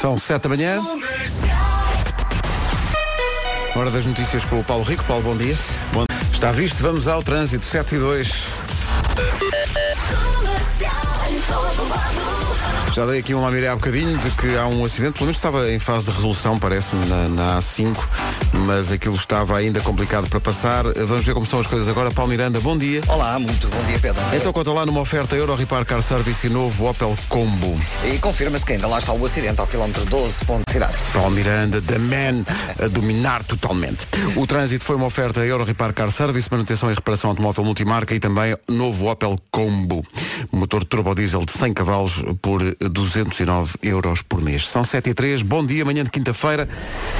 São sete da manhã. Hora das notícias com o Paulo Rico. Paulo, bom dia. Bom, está visto, vamos ao trânsito, 7 e 2. Já dei aqui uma miré há bocadinho de que há um acidente, pelo menos estava em fase de resolução, parece-me, na, na A5, mas aquilo estava ainda complicado para passar. Vamos ver como estão as coisas agora. Paulo Miranda, bom dia. Olá, muito bom dia, Pedro. Então conta lá numa oferta Euro Repar Car Service e novo Opel Combo. E confirma-se que ainda lá está o acidente ao quilómetro 12, ponto de cidade. Paulo Miranda, the man, a dominar totalmente. O trânsito foi uma oferta Euro Repar Car Service, manutenção e reparação automóvel multimarca e também novo Opel Combo. Motor turbo diesel de 100 cavalos por 209 euros por mês. São 7 e 3, bom dia, manhã de quinta-feira.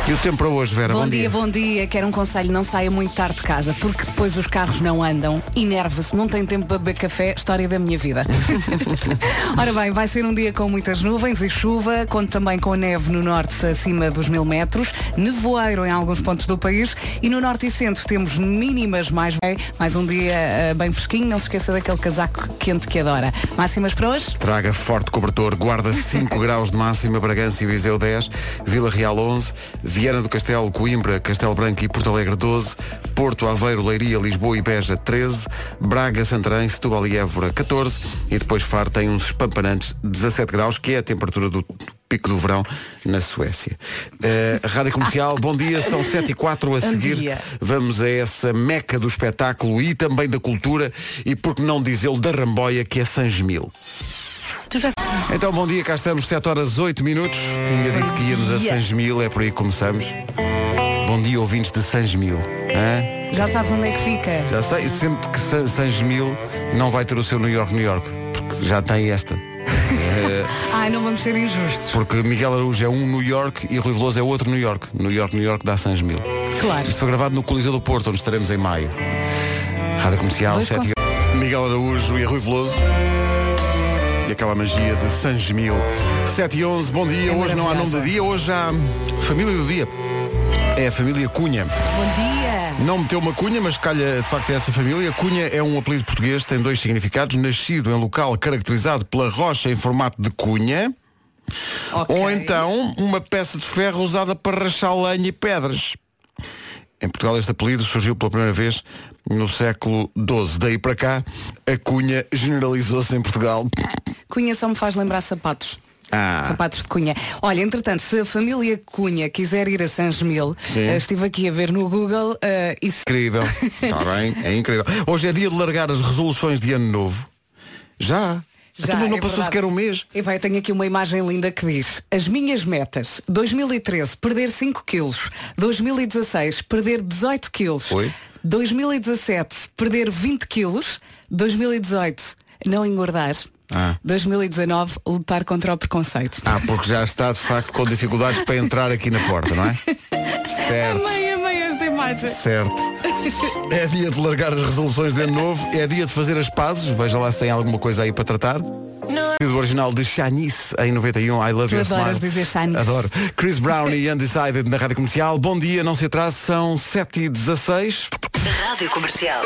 E o tempo para hoje, Vera, Bom, bom, dia, bom dia. Quero um conselho, não saia muito tarde de casa, porque depois os carros não andam, enerva-se, não tem tempo para beber café, história da minha vida. Ora bem, vai ser um dia com muitas nuvens e chuva, conto também com neve no norte acima dos mil metros, nevoeiro em alguns pontos do país e no norte e centro temos mínimas mais bem, mais um dia eh, bem fresquinho, não se esqueça daquele casaco quente que adora. Máximas para hoje? Traga forte cobertor, guarda 5 graus de máxima, Bragança e Viseu 10, Vila Real 11, Viana do Castelo, Coimbra, Castelo Branco e Porto Alegre 12, Porto, Aveiro, Leiria, Lisboa e Beja 13, Braga, Santarém, Setúbal e Évora 14 e depois Faro tem uns espampanantes 17 graus, que é a temperatura do pico do verão na Suécia. Eh, Rádio Comercial, bom dia, são 7 e 4 a seguir. dia. Vamos a essa meca do espetáculo e também da cultura e por que não dizê-lo da Ramboia que é Sangemil. Tu já Então, bom dia, cá estamos, 7 horas 8 minutos. Tinha dito que íamos a dia. Sangemil, é por aí que começamos. Bom dia, ouvintes de Sangemil. Hã? Já sabes onde é que fica? Já sei, sempre que San- Sangemil não vai ter o seu New York, New York, porque já tem esta. Ai, não vamos ser injustos. porque Miguel Araújo é um New York e Rui Veloso é outro New York. New York, New York dá Sangemil. Claro. Isto foi gravado no Coliseu do Porto, onde estaremos em maio. Rádio Comercial, Dois 7 e... Miguel Araújo e Rui Veloso. E aquela magia de Sangemil. 7 e 11, bom dia. É hoje não há nome do dia, hoje há família do dia. É a família Cunha. Bom dia. Não meteu uma cunha, mas calha de facto é essa família. Cunha é um apelido português, tem dois significados. Nascido em local caracterizado pela rocha em formato de cunha. Ok. Ou então uma peça de ferro usada para rachar lenha e pedras. Em Portugal este apelido surgiu pela primeira vez no século XII. Daí para cá, a cunha generalizou-se em Portugal. Cunha só me faz lembrar sapatos. Ah. Sapatos de Cunha. Olha, entretanto, se a família Cunha quiser ir a San Gemil, Sim. eh, estive aqui a ver no Google e se Incrível. Está bem, é incrível. Hoje é dia de largar as resoluções de ano novo. Já. Já, Então, não é passou verdade. sequer um mês. E vai, tenho aqui uma imagem linda que diz As minhas metas 2013, perder 5 quilos 2016, perder 18 quilos Oi? 2017, perder 20 quilos 2018, não engordar Ah. 2019, lutar contra o preconceito Ah, porque já está de facto com dificuldades para entrar aqui na porta, não é? Certo. Amei, amei esta imagem Certo. É dia de largar as resoluções de ano novo, é dia de fazer as pazes, veja lá se tem alguma coisa aí para tratar. Do original de Shanice em 91, I Love Tu Your adoras Smile. dizer Shanice. Adoro. Chris Brown e Undecided na Rádio Comercial. Bom dia, não se atrase, são 7h16. Rádio Comercial.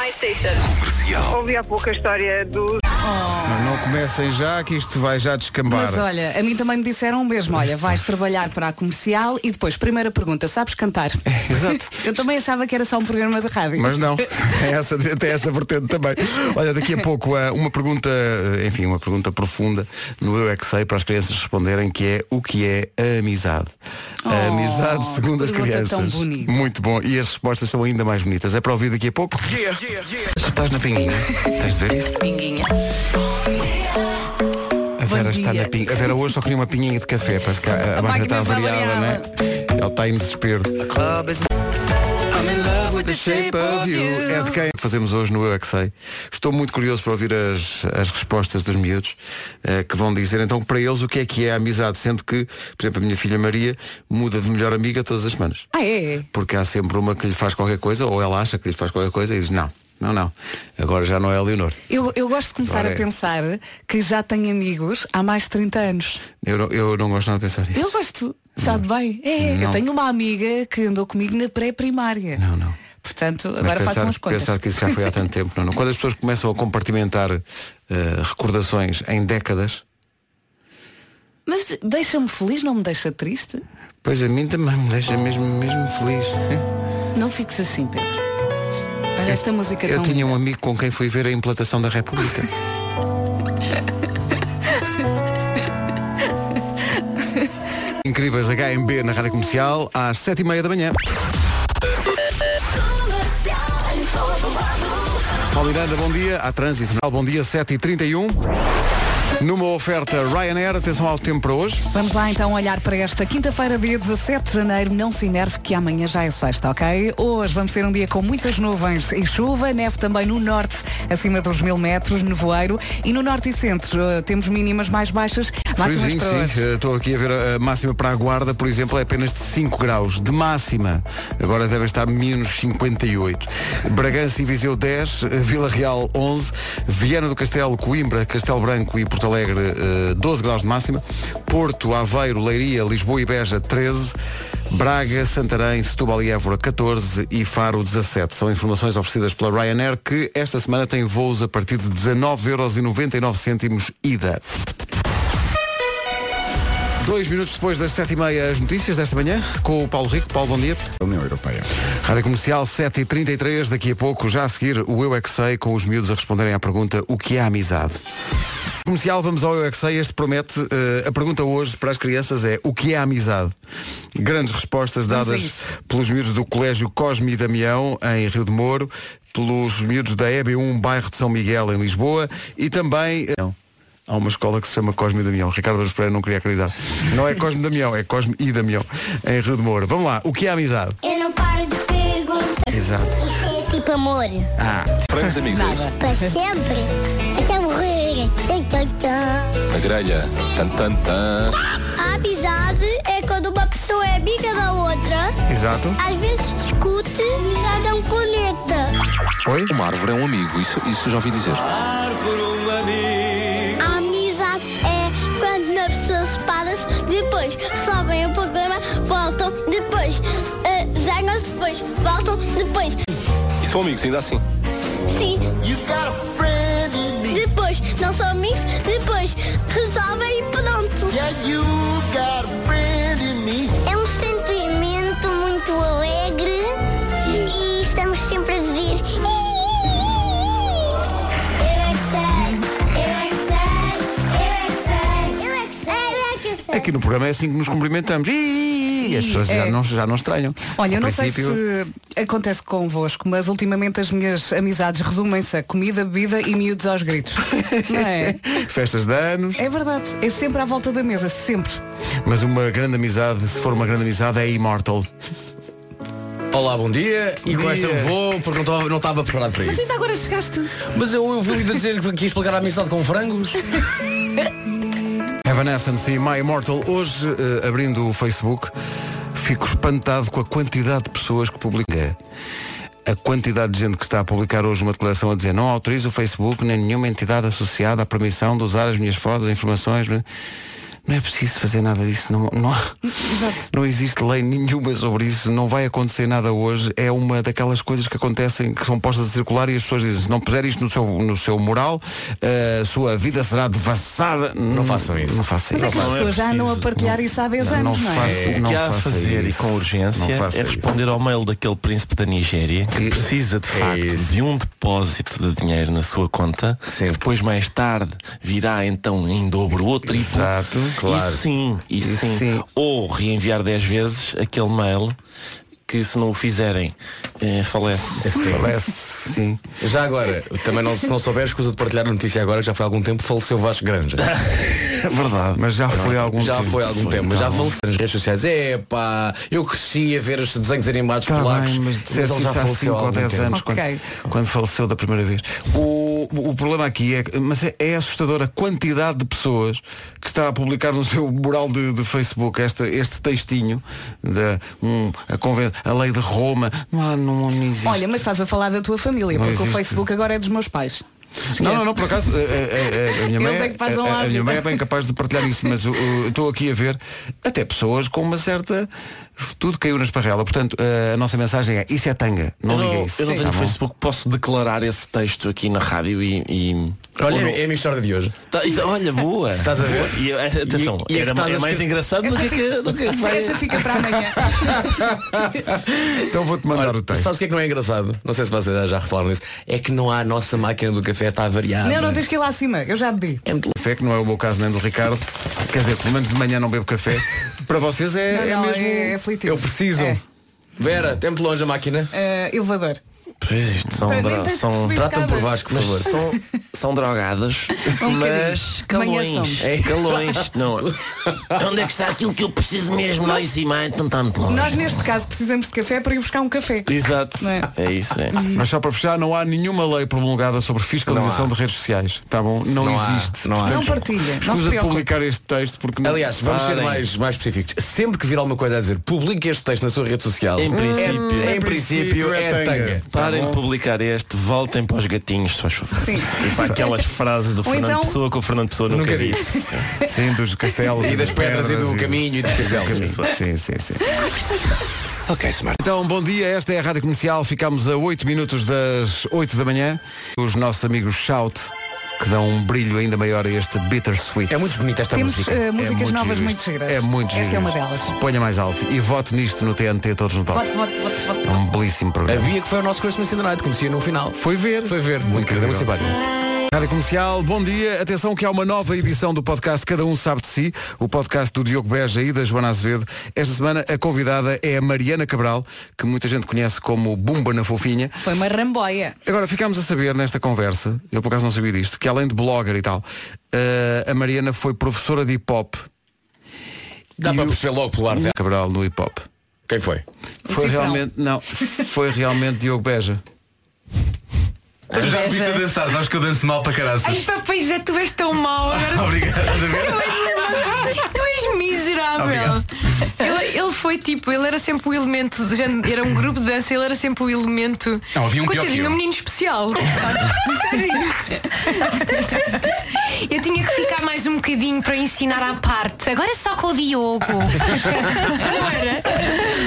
Ouvi há pouco a história do Não, não comecem já, que isto vai já descambar. Mas olha, a mim também me disseram o mesmo Olha, vais trabalhar para a comercial E depois, primeira pergunta, sabes cantar? Exato. Eu também achava que era só um programa de rádio Mas não, tem essa, tem essa vertente também. Olha, daqui a pouco eh, uma pergunta, eh, enfim, uma pergunta profunda no Eu é que sei para as crianças responderem que é o que é a amizade. A Oh, amizade segundo as crianças. tão bonita. Muito bom. E as respostas são ainda mais bonitas. É para ouvir daqui a pouco. Estás na pinguinha. Tens de ver isso? Pinguinha A Vera está na pinga. A Vera hoje só queria uma pinguinha de café. Parece que a, a máquina está máquina está variada, né? Ela está em desespero. É de quem fazemos hoje no Eu é que Sei. Estou muito curioso para ouvir as, as respostas dos miúdos eh, que vão dizer então para eles o que é que é a amizade, sendo que, por exemplo, a minha filha Maria muda de melhor amiga todas as semanas. Ah, é? Porque há sempre uma que lhe faz qualquer coisa, ou ela acha que lhe faz qualquer coisa e diz não, não, não. Agora já não é a Leonor. Eu, eu gosto de começar Agora a é. pensar que já tenho amigos há mais de 30 anos. Eu não, eu não gosto nada de pensar nisso. Eu gosto, sabe bem? É, Não. eu tenho uma amiga que andou comigo na pré-primária. Não, não. Portanto, Mas agora façam pensar, as contas. pensar que isso já foi há tanto tempo. Não, não. Quando as pessoas começam a compartimentar eh, recordações em décadas, Mas Mas deixa-me feliz, não me deixa triste? Pois a mim também me deixa mesmo, mesmo feliz. Não fiques assim, Pedro. Esta música Eu tão tinha um amigo com quem fui ver a implantação da República. Incríveis HMB na Rádio Comercial às sete e meia da manhã. Paulo Miranda, bom dia. Há trânsito. Bom dia, 7h31. Numa oferta Ryanair, atenção ao tempo para hoje. Vamos lá então olhar para esta quinta-feira, dia 17 de janeiro. Não se enerve que amanhã já é sexta, ok? Hoje vamos ter um dia com muitas nuvens e chuva, neve também no norte, acima dos mil metros, nevoeiro. E no norte e centro eh, temos mínimas mais baixas, máximas para sim. hoje. Eh, Estou aqui a ver a a máxima para a Guarda, por exemplo, é apenas de 5 graus. De máxima, agora deve estar menos 58. Bragança e Viseu 10, eh, Vila Real 11, Viana do Castelo, Coimbra, Castelo Branco e Porto Alegre eh, 12 graus de máxima, Porto, Aveiro, Leiria, Lisboa e Beja 13, Braga, Santarém, Setúbal e Évora 14 e Faro 17. São informações oferecidas pela Ryanair que esta semana tem voos a partir de 19,99€ ida. Dois minutos depois das sete e meia, as notícias desta manhã, com o Paulo Rico. Paulo, bom dia. União Europeia. Rádio Comercial 7h33, daqui a pouco, já a seguir, o Eu É Que Sei, com os miúdos a responderem à pergunta o que é amizade. Comercial, vamos ao Eu É Que Sei, este promete, eh, a pergunta hoje para as crianças é o que é amizade? Grandes respostas a dadas pelos miúdos do Colégio Cosme e Damião, em Rio de Moro, pelos miúdos da EB1, bairro de São Miguel, em Lisboa, e também... eh, Há uma escola que se chama Cosme e Damião. Ricardo Aruz Pereira não queria acreditar. Não é Cosme e Damião, é Cosme e Damião, em Rio de Moro. Vamos lá, o que é amizade? Eu não paro de perguntar. Exato. Isso é tipo amor. Francos amigos, é isso? Para sempre. Até morrer. Tchau, tchau, tchau. A grelha. Tan, tan, tan. A amizade é quando uma pessoa é amiga da outra. Exato. Às vezes discute, amizade é um planeta. Oi? Uma árvore é um amigo, isso, isso já ouvi dizer. A depois resolvem o problema, voltam, depois eh, zangam-se, depois voltam, depois E são amigos, ainda assim. sim. Depois não são amigos, depois resolvem e pronto. É Aqui no programa é assim que nos cumprimentamos. E as pessoas já, É. não, já não estranham. Olha, eu não sei se acontece convosco, mas ultimamente as minhas amizades resumem-se a comida, bebida e miúdos aos gritos. Não é? Festas de anos, É verdade. É sempre à volta da mesa, sempre. mas uma grande amizade, se for uma grande amizade, é immortal. Olá, bom dia. E com esta dia. eu vou, porque não estava não estava preparado para Mas isso. ainda agora chegaste. Mas eu, eu vou lhe dizer que aqui explicar a amizade com frangos. Evanescence e My Immortal. Hoje, eh, abrindo o Facebook, fico espantado com a quantidade de pessoas que publicam. A quantidade de gente que está a publicar hoje uma declaração a dizer não autorizo o Facebook nem nenhuma entidade associada à permissão de usar as minhas fotos, informações. Não é preciso fazer nada disso. Não, não, não existe lei nenhuma sobre isso. Não vai acontecer nada hoje. É uma daquelas coisas que acontecem, que são postas a circular e as pessoas dizem se não puser isto no seu, no seu moral, eh, a sua vida será devassada. Não, façam isso. Não façam Mas é isso. que as pessoas já andam a partilhar isso há 10 anos, não, é? faça- O não que há a fazer isso. e com urgência é isso. responder ao mail daquele príncipe da Nigéria que precisa de facto isso. de um depósito de dinheiro na sua conta depois mais tarde virá então em dobro ou triplo Exato, claro. e sim, e E sim. sim. ou reenviar 10 vezes aquele mail que se não o fizerem eh, falece Parece, sim. Já agora, também não, se não souberes, escusa de partilhar a notícia agora, que já foi há algum tempo, faleceu Vasco Granja. É verdade. Mas já foi há algum já tempo. foi há algum tempo, mas já faleceu nas redes sociais. É pá, eu cresci a ver os desenhos animados Está polacos. bem, mas ele já isso há faleceu 5 há ou algum 10 tempo. anos, Ok. quando, quando faleceu da primeira vez. O, o problema aqui é, que- mas é, é assustador a quantidade de pessoas que está a publicar no seu mural de, de Facebook esta, este textinho da um, a, conven- a lei de Roma. Não, há, não, não existe. Olha, mas estás a falar da tua família, Não porque o existe. Facebook agora é dos meus pais. Não, não, não, por acaso, é, é, é, a minha mãe, é a- a minha mãe é bem capaz de partilhar isso, mas estou aqui a ver até pessoas com uma certa Tudo caiu na esparrela. Portanto, a nossa mensagem é isso é tanga. Não eu liga não, isso. eu não tenho Tá? Facebook, posso declarar esse texto aqui na rádio e. e- Olha, Ou não? é a minha história de hoje. Tá, isso- olha, boa. Estás a ver? E, eh, atenção, E- e é que era, é mais escrever- engraçado do que, que, do que vai. Essa fica para amanhã. Então vou-te mandar Olha, o texto. Sabes o que é que não é engraçado? Não sei se vocês já- já refalaram nisso. É que não há a nossa máquina do café está variada. Não, não tens que ir lá acima. Eu já bebi. É muito Café, que não é o meu caso nem do Ricardo. Quer dizer, pelo menos de manhã não bebo café. Para vocês é, Não, é não, mesmo. é aflitivo. Eu preciso. É. Vera, tem muito longe a máquina. Eh, elevador. Pois isto são, dro- são, subir Trata-me por. Vasco, por favor. são, são drogadas, Um mas calões. É, calões. Não. Onde é que está aquilo que eu preciso mesmo lá em cima? Então está muito longe. Nós neste caso precisamos de café para ir buscar um café. Exato. É? É isso, é. Mas só para fechar, não há nenhuma lei promulgada sobre fiscalização há. de redes sociais. Tá bom? Não, Não há, existe. não há. Não partilha. Não se Escusa de publicar este texto porque não- Aliás, vamos ser Parem. mais, mais específicos. Sempre que vir alguma coisa a dizer, publique este texto na sua rede social. Em princípio. é, Em em princípio princípio, é, é tanga. tanga. Parem Tá de publicar este, voltem para os gatinhos, se faz favor. Sim. E para aquelas frases do Ou Fernando então- Pessoa que o Fernando Pessoa nunca, Nunca disse. Sim, dos castelos E das pedras e do caminho e dos castelos. Sim, sim, sim. Então, bom dia, esta é a Rádio Comercial. Ficamos a 8 minutos das 8 da manhã. Os nossos amigos Shout, que dão um brilho ainda maior a este Bittersweet. É muito bonita esta Temos música. eh, músicas muito novas muito giras. É muito Esta giro é uma delas. Ponha mais alto e vote nisto no TNT todos no top. Vote, vote, vote, vote. É um belíssimo A programa. Bia que foi o nosso Christmas in the Night, conhecia no final. Foi ver. Foi ver, muito querida, muito simpática. Rádio Comercial, bom dia. Atenção que há uma nova edição do podcast Cada Um Sabe de Si, o podcast do Diogo Beja e da Joana Azevedo. Esta semana a convidada é a Mariana Cabral, que muita gente conhece como Bumba na Fofinha. Foi uma ramboia. Agora ficámos a saber nesta conversa, eu por acaso não sabia disto, que além de blogger e tal, eh, a Mariana foi professora de hip hop. Dá para o- perceber logo pelo ar dela. Cabral no hip hop. Quem foi? Foi realmente, não, foi realmente Diogo Beja. Tu já me viste a dançar, sabes que eu danço mal para caraças. Ai, pá, pois é, tu és tão mau agora. Obrigado, estás a ver? Tu és miserável. Obrigado. Ele, ele foi tipo, ele era sempre o elemento, de género- era um grupo de dança, ele era sempre o elemento. Não, havia um pior Coitadinho, que eu. um menino especial. sabe? bocadinho para ensinar à parte. Agora é só com o Diogo.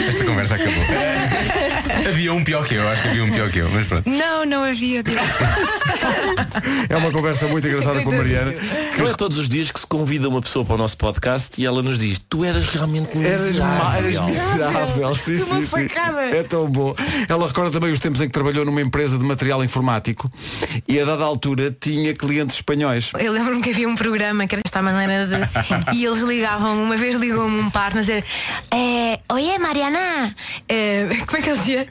Esta conversa acabou. havia um pior que eu, acho que havia um pior que eu, mas pronto. Não, não havia. Diogo. É uma conversa muito engraçada com a Mariana. Não é todos os dias que se convida uma pessoa para o nosso podcast e ela nos diz, tu eras realmente miserável. eras miserável, sim, sim, sim. É tão bom. Ela recorda também os tempos em que trabalhou numa empresa de material informático e a dada altura tinha clientes espanhóis. Eu lembro-me que havia um programa que era desta maneira de. E eles ligavam, uma vez ligou-me um par a dizer eh, Oye Mariana eh, Como é que ele dizia?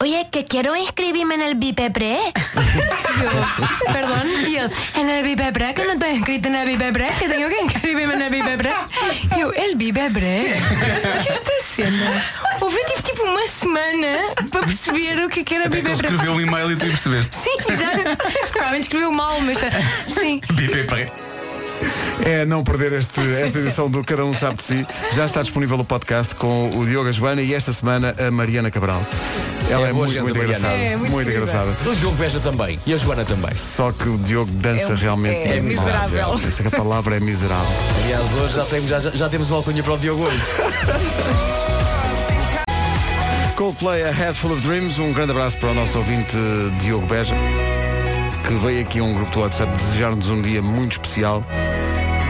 Oye, que quero inscribirme en el BIPEPRE perdón Y él, en el BIPEPRE, que no estoy inscrito el BIPEPRE Que tengo que inscribirme en el BIPEPRE Yo, el BIPEPRE Que está sendo? Houve eu tive tipo uma semana para perceber o que é que era que ele BIPEPRE escreveu um e-mail e tu percebeste. Sim, exato Provavelmente escreveu mal, mas tá, sim Bipé para. É não perder este, esta edição do Cada Um Sabe de Si. Já está disponível o podcast com o Diogo a Joana e esta semana a Mariana Cabral. Ela é, É muito, muito engraçada. É, muito muito engraçada. O Diogo Beja também. E a Joana também. Só que o Diogo dança É realmente é miserável. Essa palavra é miserável. Aliás, hoje já temos, já, já temos uma alcunha para o Diogo hoje. Coldplay, A Head Full of Dreams. Um grande abraço para o nosso ouvinte Diogo Beja, que veio aqui a um grupo do WhatsApp desejar-nos um dia muito especial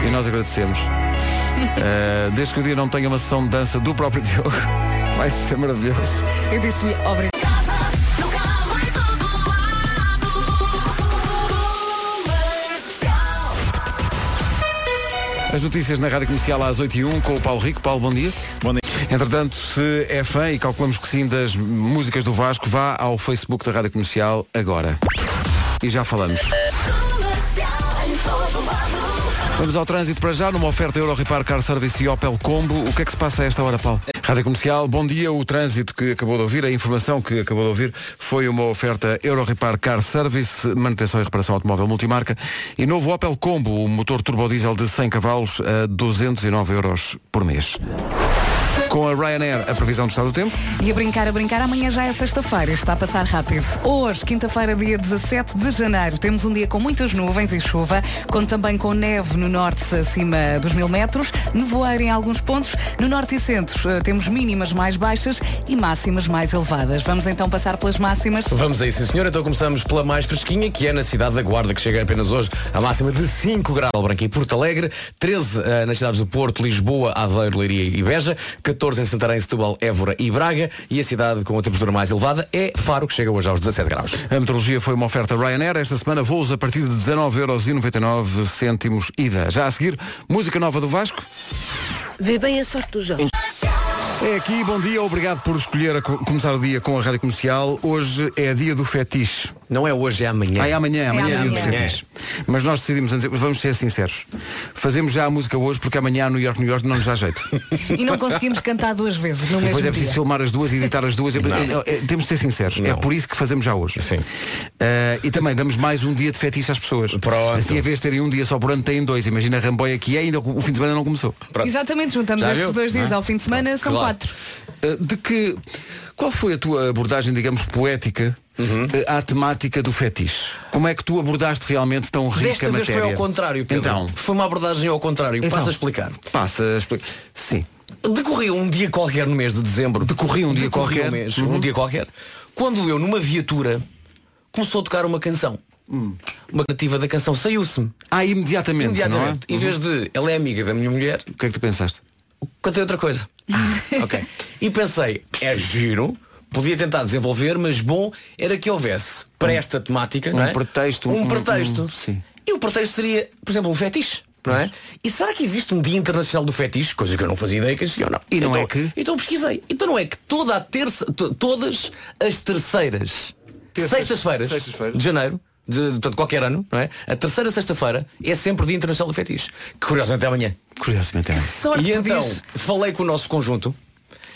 e nós agradecemos. Uh, desde que o dia não tenha uma sessão de dança do próprio Diogo, vai ser maravilhoso. Eu disse-lhe obrigado. As notícias na Rádio Comercial às 8h01 com o Paulo Rico. Paulo, bom dia. Bom dia. Entretanto, se é fã e calculamos que sim das músicas do Vasco, vá ao Facebook da Rádio Comercial agora. E já falamos. Vamos ao trânsito para já, numa oferta Euro Repar Car Service e Opel Combo. O que é que se passa a esta hora, Paulo? Rádio Comercial, bom dia. O trânsito que acabou de ouvir, a informação que acabou de ouvir, foi uma oferta Euro Repar Car Service, manutenção e reparação automóvel multimarca. E novo Opel Combo, o motor turbodiesel de 100 cavalos a 209 euros por mês. Com a Ryanair, a previsão do estado do tempo. E a brincar, a brincar, amanhã já é sexta-feira, está a passar rápido. Hoje, quinta-feira, dia 17 de janeiro, temos um dia com muitas nuvens e chuva, conto também com neve no norte acima dos mil metros, nevoeiro em alguns pontos, no norte e centro eh, temos mínimas mais baixas e máximas mais elevadas. Vamos então passar pelas máximas. Vamos aí, sim senhor. Então começamos pela mais fresquinha, que é na cidade da Guarda, que chega apenas hoje a máxima de 5 graus. Branca e Porto Alegre, 13 eh, nas cidades do Porto, Lisboa, Aveiro, Leiria e Beja, 14 em Santarém, Setúbal, Évora e Braga e a cidade com a temperatura mais elevada é Faro, que chega hoje aos 17 graus. A meteorologia foi uma oferta Ryanair. Esta semana voos a partir de 19,99€ cêntimos ida. Já a seguir, música nova do Vasco. Vê bem a sorte do João. É aqui, bom dia, obrigado por escolher a co- começar o dia com a Rádio Comercial. Hoje é dia do fetiche. Não é hoje, é amanhã. Ah, é amanhã, amanhã é, dia do amanhã. fetiche. Mas nós decidimos, antes- vamos ser sinceros, fazemos já a música hoje porque amanhã no York, New York não nos dá jeito. E não conseguimos cantar duas vezes no mesmo Depois é dia. preciso filmar as duas e editar as duas. É- é- é- temos de ser sinceros. É Não. por isso que fazemos já hoje. Sim. Eh, e também damos mais um dia de fetiche às pessoas. Pronto. Assim, em vez de terem um dia só por ano, têm dois. Imagina a Ramboia que é ainda o fim de semana não começou. Pronto. Exatamente, juntamos Já estes viu? dois dias Não é? ao fim de semana, são Claro. quatro. Eh, de que. Qual foi a tua abordagem, digamos, poética Uhum. eh, à temática do fetiche? Como é que tu abordaste realmente tão rica Desta vez matéria? foi ao contrário, Pedro. Então, Foi uma abordagem ao contrário. Então. Passa a explicar. passa a explicar. Sim. Decorria um dia qualquer no mês de dezembro. Decorria um dia Decorria qualquer. Um, mês, Uhum. um dia qualquer. Quando eu, numa viatura, começou a tocar uma canção. Uma nativa da canção saiu-se-me. Ah, imediatamente. Imediatamente. Não Em é? vez de ela é amiga da minha mulher, O que é que tu pensaste? cantei outra coisa. ok. E pensei, é giro, podia tentar desenvolver, mas bom era que houvesse para esta temática Um não é? pretexto, Um um- pretexto. um- sim. E o pretexto seria, por exemplo, um fetiche. Não é? E será que existe um dia internacional do fetiche? Coisa que eu não fazia ideia que existia ou não. E não então, é que? Então pesquisei. Então não é que toda a terça, to- todas as terceiras sextas-feiras sextas-feiras. de janeiro, de, portanto, qualquer ano, não é? A terceira sexta-feira é sempre o dia internacional do fetiche. Que curiosamente é amanhã. Curiosamente é. Sorte E então falei com o nosso conjunto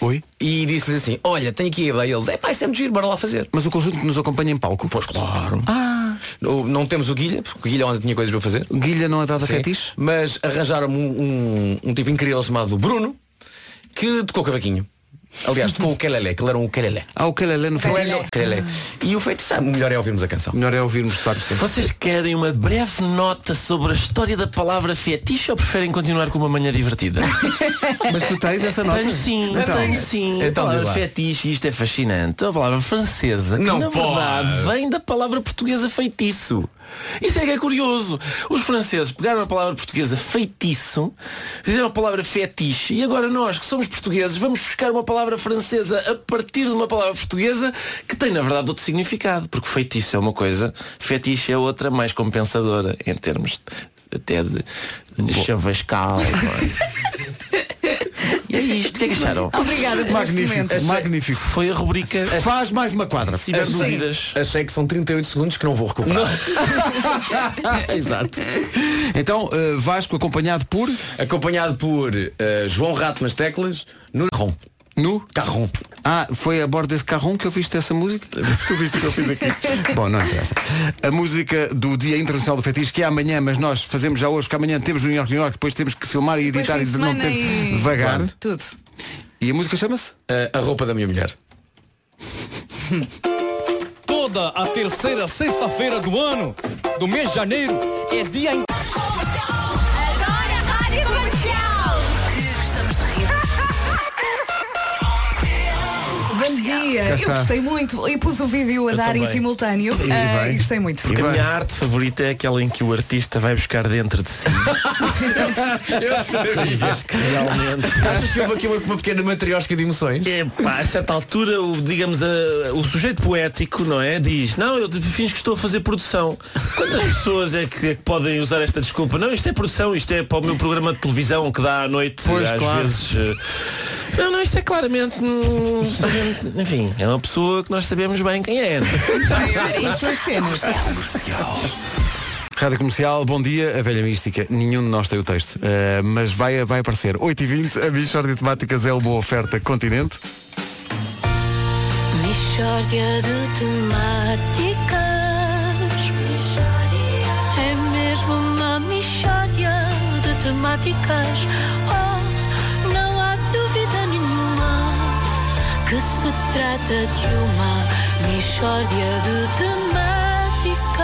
Oi? e disse-lhes assim, olha, tenho aqui a ideia. Eles, é pá, isso é muito giro, bora lá fazer. Mas o conjunto que nos acompanha em palco. Pois claro. Não, não temos o Guilha, porque o Guilha ontem tinha coisas para fazer. Guilha não é dada Sim. fetiche? Mas arranjaram um, um, um tipo incrível chamado Bruno, que tocou cavaquinho. Aliás, tocou o Kelele, que ele era um Kelele. Ah, o Kelele no. Kelele. E o feito, sabe, o melhor é ouvirmos a canção. Melhor é ouvirmos de facto. sim. Vocês querem uma breve nota sobre a história da palavra fetiche ou preferem continuar com uma manhã divertida? Mas tu tens essa nota? Tenho sim, Então. tenho sim. Então, a palavra fetiche, isto é fascinante. A palavra francesa, que Não na pode. verdade vem da palavra portuguesa feitiço. Isso é que é curioso. Os franceses pegaram a palavra portuguesa feitiço, fizeram a palavra fetiche e agora nós, que somos portugueses, vamos buscar uma palavra francesa a partir de uma palavra portuguesa que tem na verdade outro significado. Porque feitiço é uma coisa, fetiche é outra mais compensadora em termos até de, de chavascal. não é? Isto, o que é que acharam? Obrigada por este Magnífico, momento. magnífico. Foi a rubrica. Faz mais uma quadra. Se tiver dúvidas. Achei que são 38 segundos que não vou recuperar. Exato. Então, eh, Vasco acompanhado por Acompanhado por eh, João Rato nas teclas, no Carrom. No Carrom. Ah, foi a bordo desse carrão que eu viste essa música? tu viste o que eu fiz aqui? Bom, não interessa. A música do Dia Internacional do Fetiche, que é amanhã, mas nós fazemos já hoje, porque amanhã temos no New York, New York, depois temos que filmar e editar e de não temos e- vagar. Tudo. E a música chama-se? Eh, a roupa da minha mulher. Toda a terceira sexta-feira do ano, do mês de janeiro, é dia in- dia. Eu gostei muito. E pus o vídeo a dar em também. simultâneo. E Ah, bem. e gostei muito. E Porque a bem. minha arte favorita é aquela em que o artista vai buscar dentro de si. Eu sabia. que realmente. Achas que houve aqui uma, uma pequena matriosca de emoções? É, pá, a certa altura, o, digamos, a- o sujeito poético, não é? Diz, não, eu fins que estou a fazer produção. Quantas pessoas é que, é que podem usar esta desculpa? Não, isto é produção, isto é para o meu programa de televisão que dá à noite, Pois, às claro. vezes. eh, Não, não, isto é claramente. Enfim, é uma pessoa que nós sabemos bem quem é. Rádio Comercial, bom dia, a velha mística. Nenhum de nós tem o texto, eh, mas vai, vai aparecer. 8h20, a Michórdia de Temáticas é uma oferta continente. Mixórdia de temáticas. É mesmo uma mixórdia de temáticas. Trata de uma mistória de temáticas.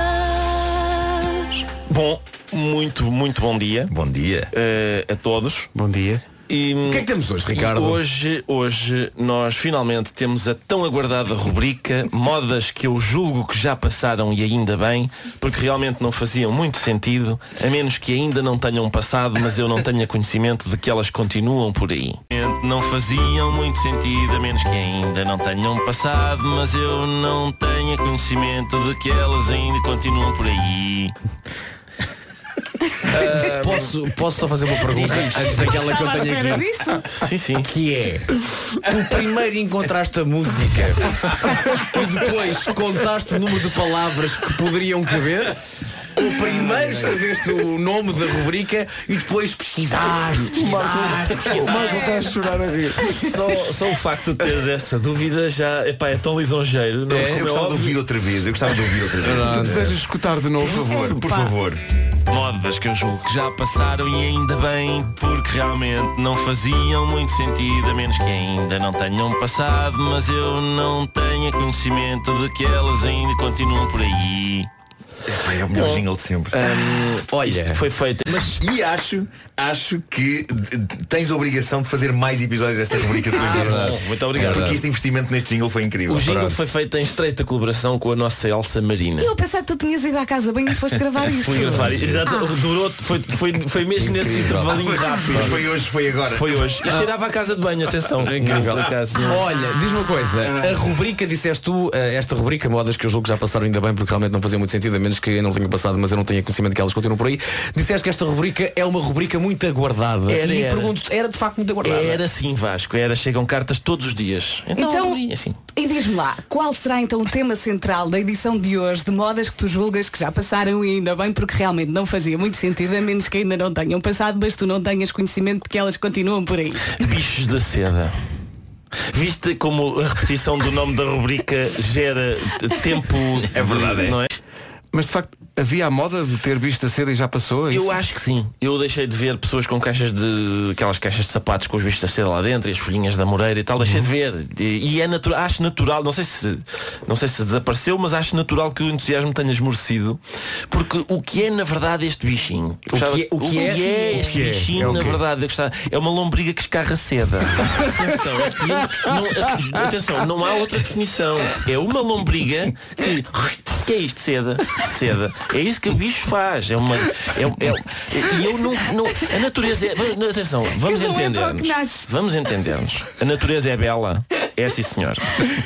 Bom, muito, muito bom dia. Bom dia. a todos. Bom dia. E, O que é que temos hoje, Ricardo? Hoje, hoje nós finalmente temos a tão aguardada rubrica Modas que eu julgo que já passaram e ainda bem, porque realmente não faziam muito sentido, a menos que ainda não tenham passado, mas eu não tenha conhecimento de que elas continuam por aí. Não faziam muito sentido, a menos que ainda não tenham passado, mas eu não tenha conhecimento de que elas ainda continuam por aí. posso, posso só fazer uma pergunta antes daquela que eu tenho aqui? Sim, sim. Que é, tu primeiro encontraste a música e depois contaste o número de palavras que poderiam caber? Ou primeiro escreveste o nome da rubrica e depois pesquisaste, pesquisaste, pesquisaste. está a chorar a rir. Só, só o facto de teres essa dúvida já epá, é tão lisonjeiro. Não, É, eu gostava de ouvir outra vez. Eu gostava de ouvir outra vez. Tu desejas escutar de novo, Por favor, por favor. Modas que eu julgo que já passaram e ainda bem, porque realmente não faziam muito sentido, a menos que ainda não tenham passado, mas eu não tenho conhecimento de que elas ainda continuam por aí. É o melhor jingle de sempre. olha, foi feito. Mas, e acho, acho que tens a obrigação de fazer mais episódios desta rubrica depois Ah, deste. bom, muito obrigado. Porque este investimento neste jingle foi incrível. O jingle Pronto. foi feito em estreita colaboração com a nossa Elsa Marina. Eu pensei que tu tinhas ido à casa bem e foste gravar isto. Fui gravar. Exato, durou, foi, foi, foi mesmo nesse intervalinho Foi- rápido. mas foi hoje, foi agora. Foi hoje. E cheirava a casa de banho, atenção. Incrível. Não. Olha, diz uma coisa, a rubrica, disseste tu, eh, esta rubrica, modas que eu julgo que já passaram ainda bem, porque realmente não fazia muito sentido, a menos que eu não tenha passado, mas eu não tenho conhecimento que elas continuam por aí. Disseste que esta rubrica é uma rubrica muito aguardada. Era, e era. pergunto era de facto muito aguardada. Era sim, Vasco. Era, chegam cartas todos os dias. Então, Então, assim. e diz-me lá, qual será então o tema central da edição de hoje de modas que tu julgas que já passaram e ainda bem porque realmente não fazia muito sentido, a menos que ainda não tenham passado, mas tu não tenhas conhecimento de que elas continuam por aí. Bichos da seda. Viste como a repetição do nome da rubrica gera tempo. É verdade, de- é. não é? Mas de facto, havia a moda de ter visto a seda e já passou? é Eu acho que sim. Eu deixei de ver pessoas com caixas de. aquelas caixas de sapatos com os bichos da seda lá dentro e as folhinhas da moreira e tal, deixei de ver. E, e é natural, acho natural, não sei se não sei se desapareceu, mas acho natural que o entusiasmo tenha esmorecido. Porque o que é na verdade este bichinho? O que é- o que é? é O este que é? bichinho, É o na verdade, é uma lombriga que escarra seda. atenção, não, atenção, não há outra definição. É uma lombriga que. que é isto? Seda. Seda. É isso que o bicho faz. É uma. É, é- e eu não, não. A natureza é. Atenção, vamos entender-nos. Vamos entender-nos. A natureza é bela. É sim, senhor.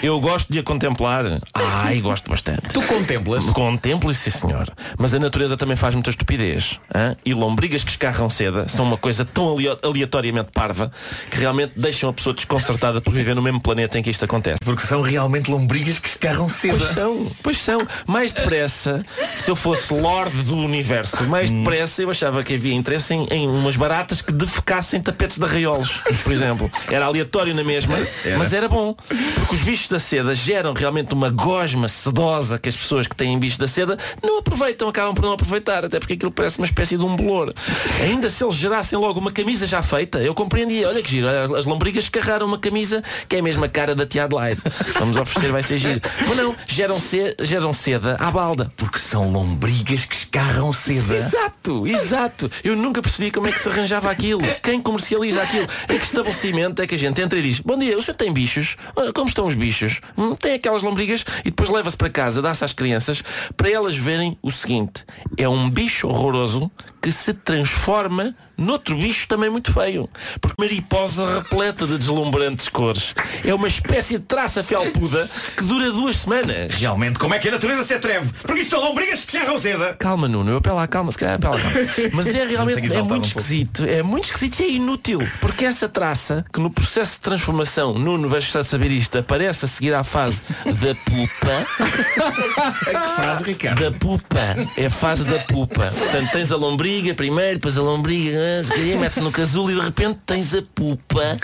Eu gosto de a contemplar. Ai, gosto bastante. Tu contemplas? Contemplo, sim, senhor. Mas a natureza também faz muita estupidez. hã? E lombrigas que escarram seda são uma coisa tão aleatoriamente parva que realmente deixam a pessoa desconcertada por viver no mesmo planeta em que isto acontece. Porque são realmente lombrigas que escarram seda. Pois são, pois são. Mais depressa, se eu fosse Lorde do Universo, mais Hum. depressa eu achava que havia interesse em, em umas baratas que defecassem tapetes de arraiolos, por exemplo. Era aleatório na mesma, Era. mas era bom. Porque os bichos da seda geram realmente uma gosma sedosa que as pessoas que têm bichos da seda não aproveitam, acabam por não aproveitar, até porque aquilo parece uma espécie de um bolor. Ainda se eles gerassem logo uma camisa já feita, eu compreendia. Olha que giro, as lombrigas carregaram uma camisa que é a mesma cara da Tia Adelaide. Vamos oferecer, vai ser giro. Mas não, geram, ce- geram seda à balda. Porque são lombrigas que escarram seda. Exato, exato. Eu nunca percebi como é que se arranjava aquilo. Quem comercializa aquilo? Em que estabelecimento é que a gente entra e diz Bom dia, o senhor tem bichos? Olha, Como estão os bichos? Hum, tem aquelas lombrigas e depois leva-se para casa, dá-se às crianças para elas verem o seguinte. É um bicho horroroso que se transforma noutro bicho também muito feio. Porque mariposa repleta de deslumbrantes cores. É uma espécie de traça felpuda que dura duas semanas. Realmente, como é que a natureza se atreve? Porque isso são lombrigas que escarram seda. Calma, Nuno, eu apelo à calma, se calhar apelo à calma. Mas é realmente é muito um esquisito. É muito esquisito e é inútil. Porque essa traça, que no processo de transformação, Nuno vais gostar de saber isto, aparece a seguir à fase da pupa. Que frase, Ricardo? Da pupa. É a fase da pupa. Portanto, tens a lombriga primeiro, depois a lombriga, sei o quê, mete-se no casulo e de repente tens a pupa.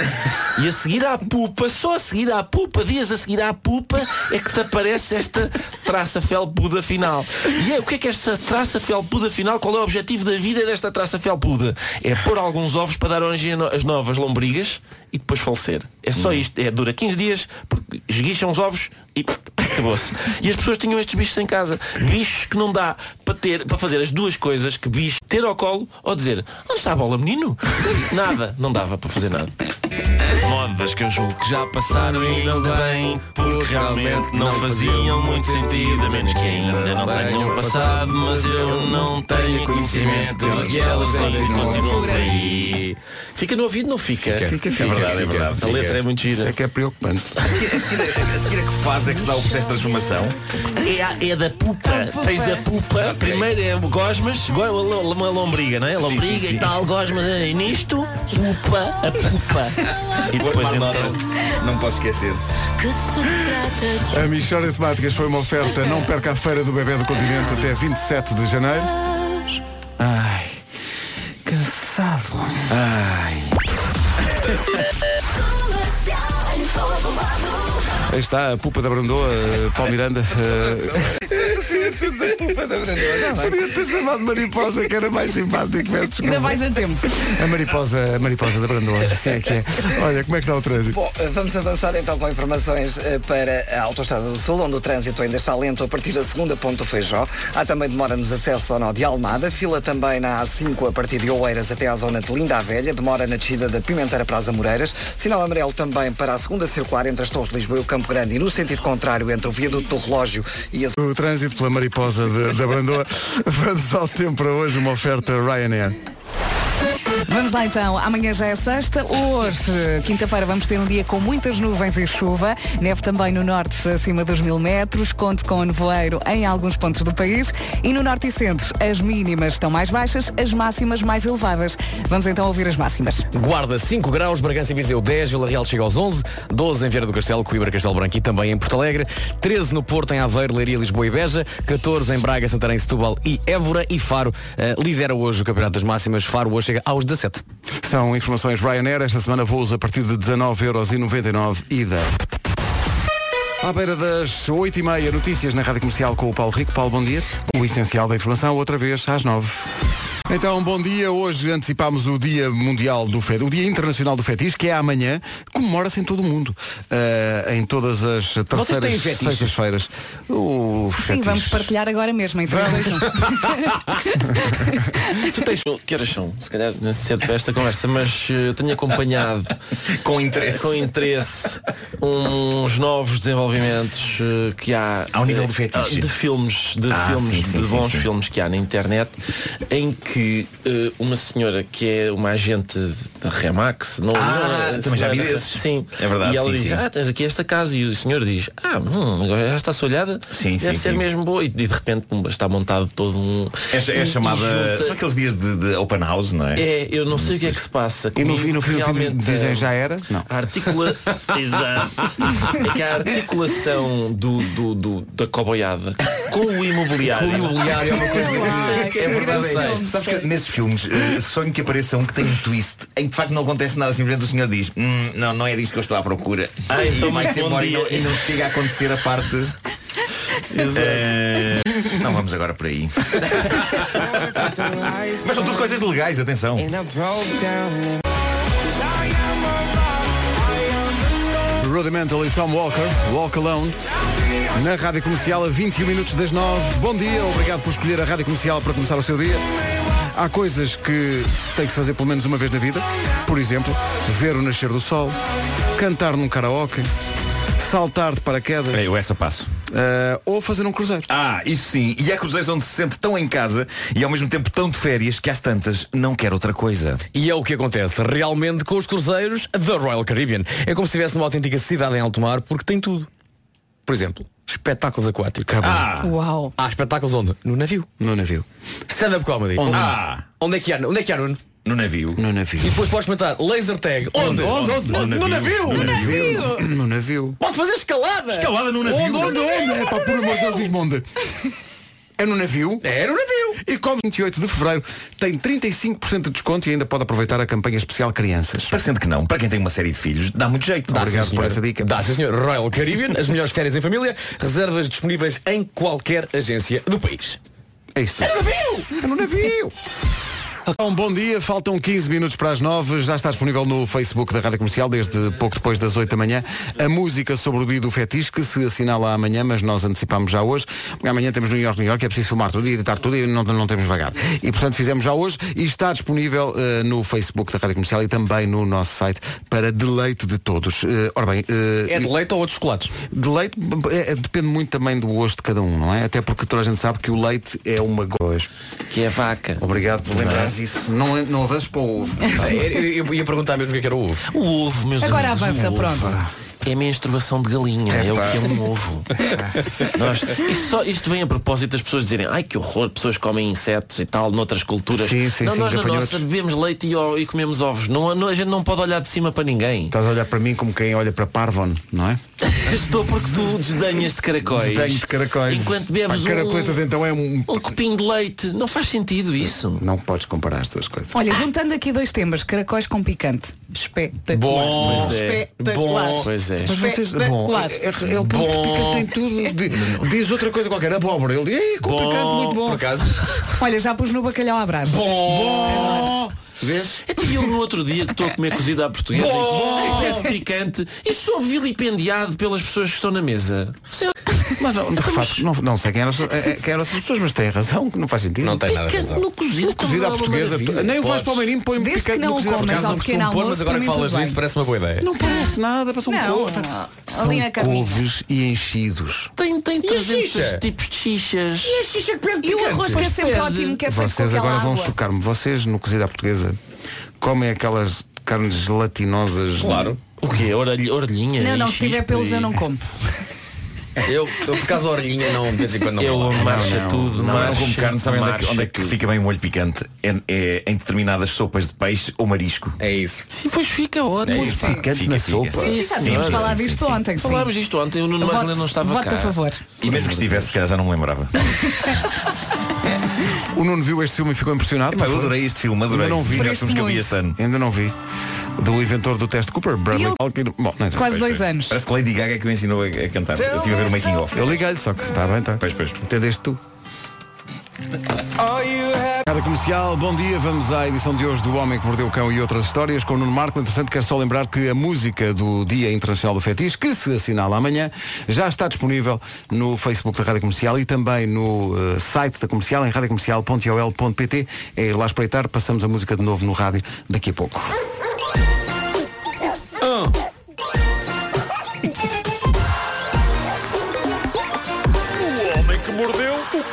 E a seguir à pupa, só a seguir à pupa, dias a seguir à pupa, é que te aparece esta traça felpuda final. E é, o que é que é esta traça felpuda final? Qual é o objetivo da vida desta traça felpuda? É pôr alguns ovos para dar origem às novas lombrigas e depois falecer. É só isto. É, dura 15 dias, porque esguicham os ovos e acabou-se. E as pessoas tinham estes bichos em casa. Bichos que não dá para ter, para fazer as duas coisas que bicho ter ao colo ou dizer, onde está a bola, menino? Nada, não dava para fazer nada. Modas que eu julgo que já passaram e ainda bem Porque realmente não faziam muito sentido A menos que ainda não tenham passado Mas eu não tenho conhecimento E elas continuam por aí Fica no ouvido, não fica? Fica, fica, É verdade, é fica. verdade. A letra é muito gira Isso é que é preocupante. A seguir, a seguir- a seguir a que fase é que se dá o processo de transformação? É, a- é da pupa. Tens a pupa. Primeiro é o gosmas, go- uma lombriga, não é? Lombriga sim, sim. e tal, gosmas. E nisto, pupa, a pupa. E depois então. Não posso esquecer. A Michória de Temáticas foi uma oferta. Não perca a Feira do Bebê do Continente até 27 de janeiro. Ai, cansado. Ai. Aí está a pupa da Brandoa, eh, Paulo Miranda. Eh, Podia ter chamado mariposa, que era mais simpático. Peço desculpa. Ainda vais a tempo. A mariposa, a mariposa da Brandoa. Sim, é que é. Olha, como é que está o trânsito? Bom, eh, vamos avançar então com informações eh, para a Autostrada do Sul, onde o trânsito ainda está lento a partir da segunda ponte do Feijó. Há também demora nos acessos ao nó de Almada, fila também na A5 a partir de Oeiras até à zona de Linda a Velha, demora na descida da Pimenteira para as Amoreiras, sinal amarelo também para a segunda circular entre as Torres de Lisboa e o Campo Grande e no sentido contrário entre o viaduto do relógio e a O trânsito pela mariposa da Brandoa. Vamos ao tempo para hoje, uma oferta Ryanair. Vamos lá então, amanhã já é sexta, hoje, quinta-feira, vamos ter um dia com muitas nuvens e chuva, neve também no norte acima dos mil metros, conto com nevoeiro em alguns pontos do país e no norte e centro as mínimas estão mais baixas, as máximas mais elevadas. Vamos então ouvir as máximas. Guarda 5 graus, Bragança e Viseu 10, Vila Real chega aos 11, 12 em Vieira do Castelo, Coimbra, Castelo Branco e também em Porto Alegre, 13 no Porto, em Aveiro, Leiria, Lisboa e Beja, 14 em Braga, Santarém, Setúbal e Évora e Faro eh, lidera hoje o Campeonato das Máximas. Faro hoje chega aos 17. São informações Ryanair. Esta semana voos a partir de 19,99€ ida. À beira das 8h30, notícias na Rádio Comercial com o Paulo Rico. Paulo, bom dia. O essencial da informação, outra vez, às 9 então, bom dia. Hoje antecipámos o Dia Mundial do Fetiche, o Dia Internacional do Fetiche, que é amanhã, comemora-se em todo o mundo. Ah, em todas as terceiras sextas-feiras. O Sim, vamos partilhar agora mesmo em 3, 2, 1. Tu tens. Que horas são? Se calhar não sei se é para esta conversa, mas eu tenho acompanhado Com interesse. com interesse uns novos desenvolvimentos eh, que há Ao nível do fetiche. de filmes, de Ah, filmes, sim, sim, de sim, bons sim. filmes que há na internet, em que eh, uma senhora que é uma agente da Remax, não, Ah, não- também já vi desses. Sim, É verdade, E ela sim, diz, sim. ah, tens aqui esta casa e o senhor diz, ah, hum, agora já está-se olhada, Sim, deve sim, ser sim. mesmo boa e, de repente está montado todo um É, é chamada. junta- São aqueles dias de, de open house, não é? é, eu não sei o que é que se passa. E no, e no fim dizem já era? Não. A articula... Exato. É que a articulação do, do, do- da coboiada com o imobiliário. Com o imobiliário é uma coisa que- É verdade, é. sei. Sabes que nesses filmes eh, sonho que apareça um que tem um twist em que de facto não acontece nada, simplesmente o senhor diz "Hum, não, não é disso que eu estou à procura. Ah, então e vai-se embora e dia. não, e não chega a acontecer a parte. Eh, não vamos agora por aí. Mas são tudo coisas legais, atenção. Rudimental e Tom Walker, Walk Alone, na Rádio Comercial a 21 minutos das 9. Bom dia, obrigado por escolher a Rádio Comercial para começar o seu dia. Há coisas que tem que se fazer pelo menos uma vez na vida. Por exemplo, ver o nascer do sol, cantar num karaoke, saltar de paraquedas Eu essa passo. eh, ou fazer um cruzeiro. Ah, isso sim. E há cruzeiros onde se sente tão em casa e ao mesmo tempo tão de férias que às tantas não quer outra coisa. E é o que acontece realmente com os cruzeiros da Royal Caribbean. É como se estivesse numa autêntica cidade em alto mar porque tem tudo. Por exemplo, espetáculos aquáticos. Ah, Uau. Há espetáculos onde? No navio. No navio. Stand-up comedy. Onde? ah, Onde é que há? Onde é que há, Nuno? no navio. No navio. E depois podes comentar laser tag. Onde? Onde? Onde? No navio. No navio. No navio. Pode fazer escalada. Escalada no navio. Onde? Onde? Onde? É pá, por amor de Deus, diz-me onde. É no navio? É no navio. E como 28 de Fevereiro tem 35% de desconto e ainda pode aproveitar a campanha especial Crianças. Parecendo que não, para quem tem uma série de filhos, dá muito jeito. Dá, Obrigado por essa dica. Dá, sim, senhor. Royal Caribbean, as melhores férias em família, reservas disponíveis em qualquer agência do país. É isto. É no navio! É no navio! Um bom dia, faltam 15 minutos para as 9, já está disponível no Facebook da Rádio Comercial desde pouco depois das 8 da manhã. A música sobre o dia do fetiche que se assinala amanhã, mas nós antecipamos já hoje. Amanhã temos New York, New York, é preciso filmar tudo e editar tudo e não, não temos vagar. E portanto fizemos já hoje e está disponível eh, no Facebook da Rádio Comercial e também no nosso site para deleite de todos. Eh, ora bem, eh, É de leite ou outros chocolates? de leite é- é- depende muito também do gosto de cada um, não é? Até porque toda a gente sabe que o leite é uma coisa. Que é vaca. Obrigado por lembrares isso. Não, não avances para o ovo. Eu, eu ia perguntar mesmo o que é que era o ovo. O ovo, meus Agora amigos, avança, o ovo. pronto. É a menstruação de galinha, é, o pá. que é um ovo. Nós, isto, só- isto vem a propósito das pessoas dizerem ai que horror, pessoas comem insetos e tal, noutras culturas. Sim, sim, não, sim, nós na nossa bebemos leite e, o- e comemos ovos. Não, não- a gente não pode olhar de cima para ninguém. Estás a olhar para mim como quem olha para Parvon, não é? Estou porque tu desdenhas de caracóis. Desdenho de caracóis. Enquanto bebes Pá, caracoletas um, então é um... um copinho de leite. Não faz sentido isso. Não podes comparar as duas coisas. Olha, juntando aqui dois temas, caracóis com picante. Espetacular. Bom, Pois é. Espetacular. Bom, Pois é. Mas vocês, bom, Espetacular. é, é, ele bom. tem tudo. Di- Diz outra coisa qualquer, abóbora. Ele diz, "Ei, complicado, Bom, muito bom. Por acaso? Olha, já pus no bacalhau à brás. Bom. Vês? Até eu no outro dia que estou a comer cozida à portuguesa e peço picante e sou vilipendiado pelas pessoas que estão na mesa. Mas não, de facto, não, não sei quem eram, essas- é- é- quem eram essas pessoas, mas têm razão, que não faz sentido. Não tem nada a razão. no cozido. Cozida à como é portuguesa. maravilha. Nem o vais Podes. para o meirinho, põe Desde picante que não no cozida à portuguesa. Não costumo pôr, mas agora que falas disso parece uma boa ideia. Não parece nada, parece um couve. na São couves e enchidos. Tem, tem 300 xixa? tipos de xixas. E o arroz que é sempre Pede. ótimo, que é feito com Vocês agora vão chocar-me. Vocês, no cozida à portuguesa, comem aquelas carnes gelatinosas. Claro. O quê? Orelha, orelhinha? Não, não, se tiver pelos e- eu não como. Eu, eu por causa da orelhinha não, de vez em quando não Eu marcha não, tudo, Não, marcha, como carne, sabem onde é, que, onde é que fica bem o molho picante? É, é em determinadas sopas de peixe ou marisco. É isso. Sim, pois fica ótimo. isso. pá. Picante Fica, na fica. sopa. Sim, Já sim, sim, sim, disto sim. ontem, sim. Falámos disto ontem, o Nuno Magdalena não estava voto cá. a favor. E mesmo que estivesse, se calhar já não me lembrava. O Nuno viu este filme e ficou impressionado. Epá, eu adorei este filme, adorei. Ainda não vi. Filmes que eu vi este ano. Ainda não vi. Do inventor do teste Cooper, Bradley ele- Culkin. Bom, não. Quase Pois, dois pois. anos. Parece que Lady Gaga é que me ensinou a, a cantar. Eu estive a ver o making of. Eu liguei-lhe, só que está bem, está. Pois, pois. Entendeste tu? Cada comercial, bom dia. Vamos à edição de hoje do Homem que Mordeu o Cão e outras histórias com o Nuno Marco. Entretanto, quero só lembrar que a música do Dia Internacional do Fetiche, que se assinala amanhã, já está disponível no Facebook da Rádio Comercial e também no eh, site da comercial, em radiocomercial.ol.pt. É ir lá espreitar. Passamos a música de novo no rádio daqui a pouco.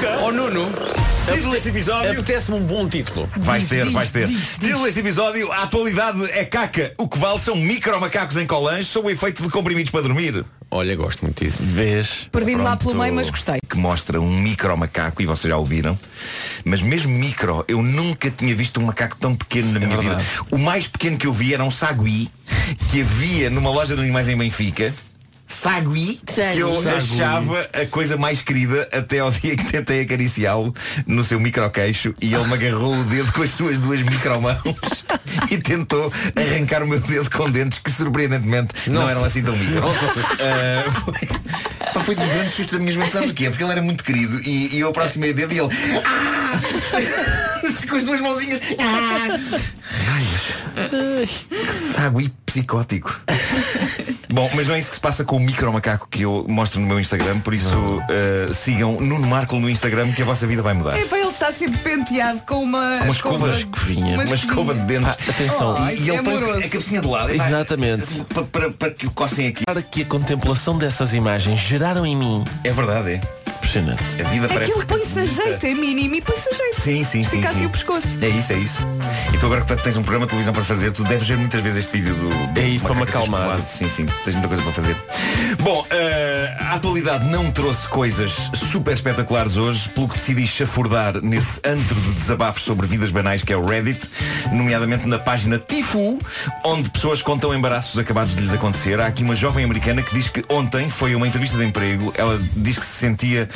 Oh Nuno, Título deste episódio. apetece-me um bom título. Vais ter, vais ter. Título deste episódio, a atualidade é caca. O que vale são micro-macacos em colãs sob o efeito de comprimidos para dormir. Olha, gosto muito disso. Vês? Perdi-me lá pelo meio, mas gostei. Que mostra um micro-macaco, e vocês já ouviram. Mas mesmo micro, eu nunca tinha visto um macaco tão pequeno na minha vida. verdade. O mais pequeno que eu vi era um sagui que havia numa loja de animais em Benfica. Sagui, que eu achava a coisa mais querida até ao dia que tentei acariciá-lo no seu micro-queixo e ele me agarrou o dedo com as suas duas micro-mãos e tentou arrancar o meu dedo com dentes que surpreendentemente não Nossa. eram assim tão micro. Ah, foi, pá, foi dos grandes sustos da minha juventude, sabes o? Porque ele era muito querido e, e eu aproximei dele e ele "Ah!" com as duas mãozinhas "Ah!" Raios. Que sagui psicótico. Bom, mas não é isso que se passa com o micro macaco que eu mostro no meu Instagram, por isso uh, sigam Nuno Marco no Instagram que a vossa vida vai mudar. É para ele estar sempre penteado com uma, Uma escova, escovinha, uma uma escova de dentes. Ah, atenção. Oh, E, e é ele põe amoroso. a cabecinha de lado. Exatamente. assim, para, para, para que o cossem aqui. Para que a contemplação dessas imagens geraram em mim. É verdade, é. Impressionante. A vida parece. Aquilo põe-se a jeito, é mínimo e põe-se a jeito. Sim, sim, sim. Fica sim. assim o pescoço. É isso, é isso. E tu agora que tens um programa de televisão para fazer, tu deves ver muitas vezes este vídeo do. do É isso, para me acalmar. Sim, sim. Tens muita coisa para fazer. Bom, Uh, a atualidade não trouxe coisas super espetaculares hoje, pelo que decidi chafurdar nesse antro de desabafos sobre vidas banais que é o Reddit, nomeadamente na página Tifu, onde pessoas contam embaraços acabados de lhes acontecer. Há aqui uma jovem americana que diz que ontem foi uma entrevista de emprego. Ela diz que se sentia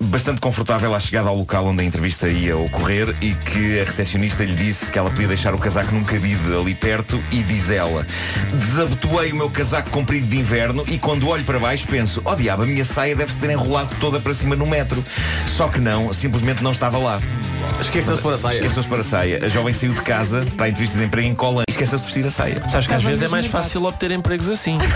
bastante confortável à chegada ao local onde a entrevista ia ocorrer e que a recepcionista lhe disse que ela podia deixar o casaco num cabide ali perto e diz ela, desabotoei o meu casaco comprido de inverno e quando olho para baixo penso, oh diabo, a minha saia deve-se ter enrolado toda para cima no metro. Só que não, simplesmente não estava lá. Esqueceu-se para a saia. Esqueceu-se para a saia. A jovem saiu de casa para a entrevista de emprego em Colan e esqueceu-se de vestir a saia. Sabes que às vezes é mais fácil obter empregos assim.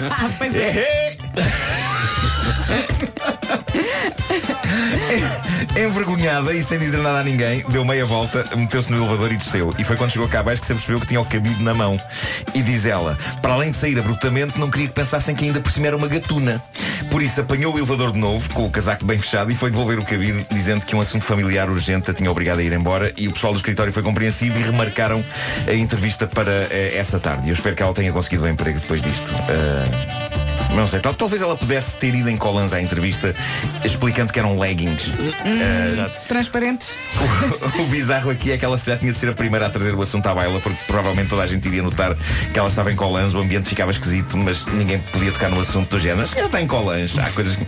Pois é. Envergonhada e sem dizer nada a ninguém, deu meia volta, meteu-se no elevador e desceu. E foi quando chegou cá abaixo que se percebeu que tinha o cabide na mão. E diz ela, para além de sair abruptamente, não queria que pensassem que ainda por cima era uma gatuna. Por isso apanhou o elevador de novo, com o casaco bem fechado, e foi devolver o cabide, dizendo que um assunto familiar urgente a tinha obrigado a ir embora. E o pessoal do escritório foi compreensivo e remarcaram a entrevista para eh, essa tarde. Eu espero que ela tenha conseguido o emprego depois disto. Ah, não sei, tal- talvez ela pudesse ter ido em Collins à entrevista explicando que eram leggings. Ah, Transparentes. o bizarro aqui é que ela se calhar tinha de ser a primeira a trazer o assunto à baila, porque provavelmente toda a gente iria notar que ela estava em colãs, o ambiente ficava esquisito, mas ninguém podia tocar no assunto do género. Ela está em colãs, há coisas que...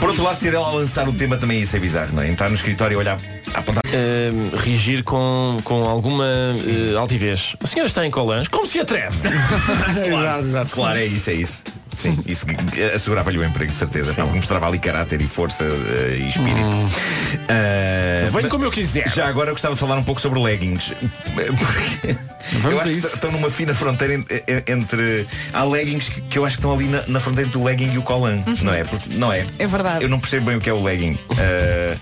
Por outro lado, ser ela a lançar o tema também ia ser bizarro, não é? Entrar no escritório e olhar, apontar. Ehm, rigir com, com alguma eh, altivez. A senhora está em colãs. Como se atreve? claro, claro, é isso, é isso. Sim, isso assegurava-lhe o emprego, de certeza. Não, mostrava ali caráter e força eh, e espírito. Ah, Venho mas- como eu quiser. Já agora eu gostava de falar um pouco sobre leggings. Porque eu acho que estão numa fina fronteira en- en- entre. Há leggings que eu acho que estão ali na, na fronteira do legging e o colã, não é? Porque, não é? É verdade. Eu não percebo bem o que é o legging. Ah,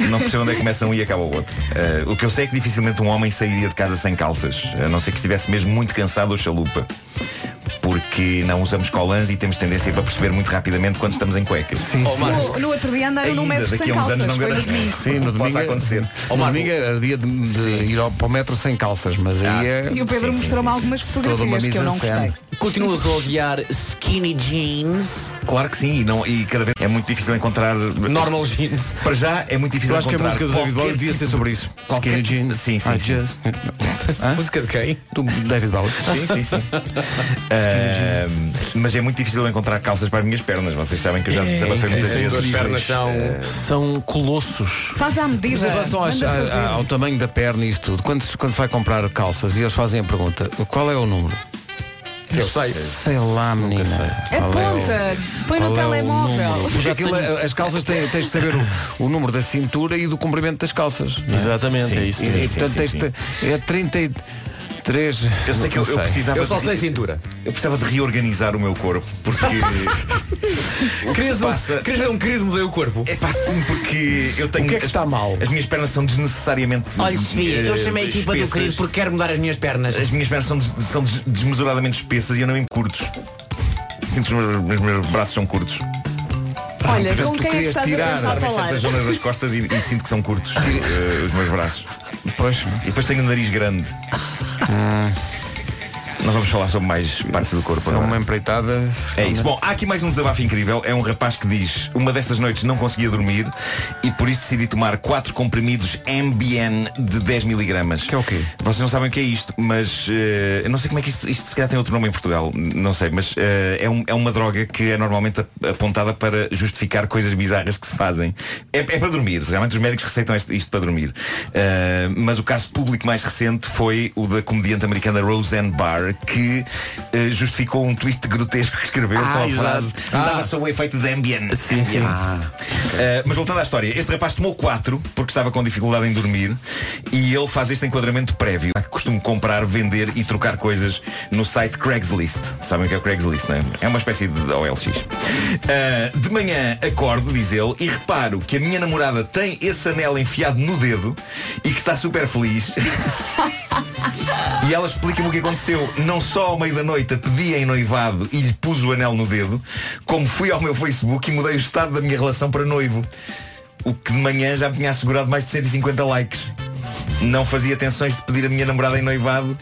não percebo onde é que começa um e acaba o outro. Ah, o que eu sei é que dificilmente um homem sairia de casa sem calças, a não ser que estivesse mesmo muito cansado ou chalupa. Porque não usamos colãs e temos tendência para perceber muito rapidamente quando estamos em cuecas. Sim, No, no outro dia andaram no Ainda, metro daqui sem calças. anos não garanto. Sim, no domingo, acontecer. No domingo era dia de, de ir ao, para o metro sem calças, mas aí é. E o Pedro mostrou-me algumas fotografias que eu não gostei. Continuas a odiar skinny jeans. Claro que sim, e, não, e cada vez é muito difícil encontrar. Normal jeans. Para já é muito difícil Eu acho que a encontrar. música do David Bowie devia ser tipo sobre isso. qualquer- Skinny jeans. Sim, sim. Sim. Música de quem? Do David Bowie. Sim, sim, sim. Uh, mas é muito difícil encontrar calças para as minhas pernas. Vocês sabem que eu já é, desabafei é, muitas é, vezes. As pernas são, uh, são colossos. Faz à medida. Em relação a, ao tamanho da perna e isso tudo, quando, quando vai comprar calças e eles fazem a pergunta, qual é o número? Eu sei. Sei lá, menina. Sei. É ponta. Põe no telemóvel. Aquilo, as calças têm, tens de saber o, o, número da cintura e do comprimento das calças. Exatamente, é, é isso. Sim, sim, portanto, sim, sim. é 30. Três. Eu sei que eu, eu precisava. Eu só sei de, cintura. Eu precisava de reorganizar o meu corpo porque. querias, que passa... um querido mudei o corpo? É pá, sim, porque eu tenho. O que é que está mal? As, minhas pernas são desnecessariamente. Olha, Sofia, eu eh, chamei a equipa do querido porque quero mudar as minhas pernas. As minhas pernas são, des, são des, desmesuradamente espessas e eu não em curtos. Sinto os meus, meus braços são curtos. Olha, como com quem é que estás tirar, a falar? certas zonas das costas e, e, sinto que são curtos uh, os meus braços. Pois. E depois tenho um nariz grande. Não vamos falar sobre mais partes do corpo É uma empreitada. É isso. Bom, há aqui mais um desabafo incrível. É um rapaz que diz Uma destas noites não conseguia dormir E por isso decidi tomar quatro comprimidos Ambien de 10 miligramas Que é o quê? Vocês não sabem o que é isto Mas eh, eu não sei como é que isto, isto se calhar tem outro nome em Portugal Não sei, mas eh, é, um- é uma droga Que é normalmente ap- apontada para justificar Coisas bizarras que se fazem É, é para dormir, realmente os médicos receitam este- isto para dormir Eh, Mas o caso público mais recente Foi o da comediante americana Roseanne Barr Que eh, justificou um tweet grotesco Que escreveu Ah, com a exato. frase Estava sob o efeito de Ambien Sim, sim. Uh, mas voltando à história, este rapaz tomou quatro porque estava com dificuldade em dormir e ele faz este enquadramento prévio. Costumo comprar, vender e trocar coisas no site Craigslist. Sabem o que é o Craigslist, não é? É uma espécie de OLX. Uh, de manhã acordo, diz ele, e reparo que a minha namorada tem esse anel enfiado no dedo e que está super feliz. E ela explica-me o que aconteceu. Não só ao meio da noite a pedi em noivado e lhe pus o anel no dedo, como fui ao meu Facebook e mudei o estado da minha relação para noivo. O que de manhã já me tinha assegurado mais de 150 likes. Não fazia tensões de pedir a minha namorada em noivado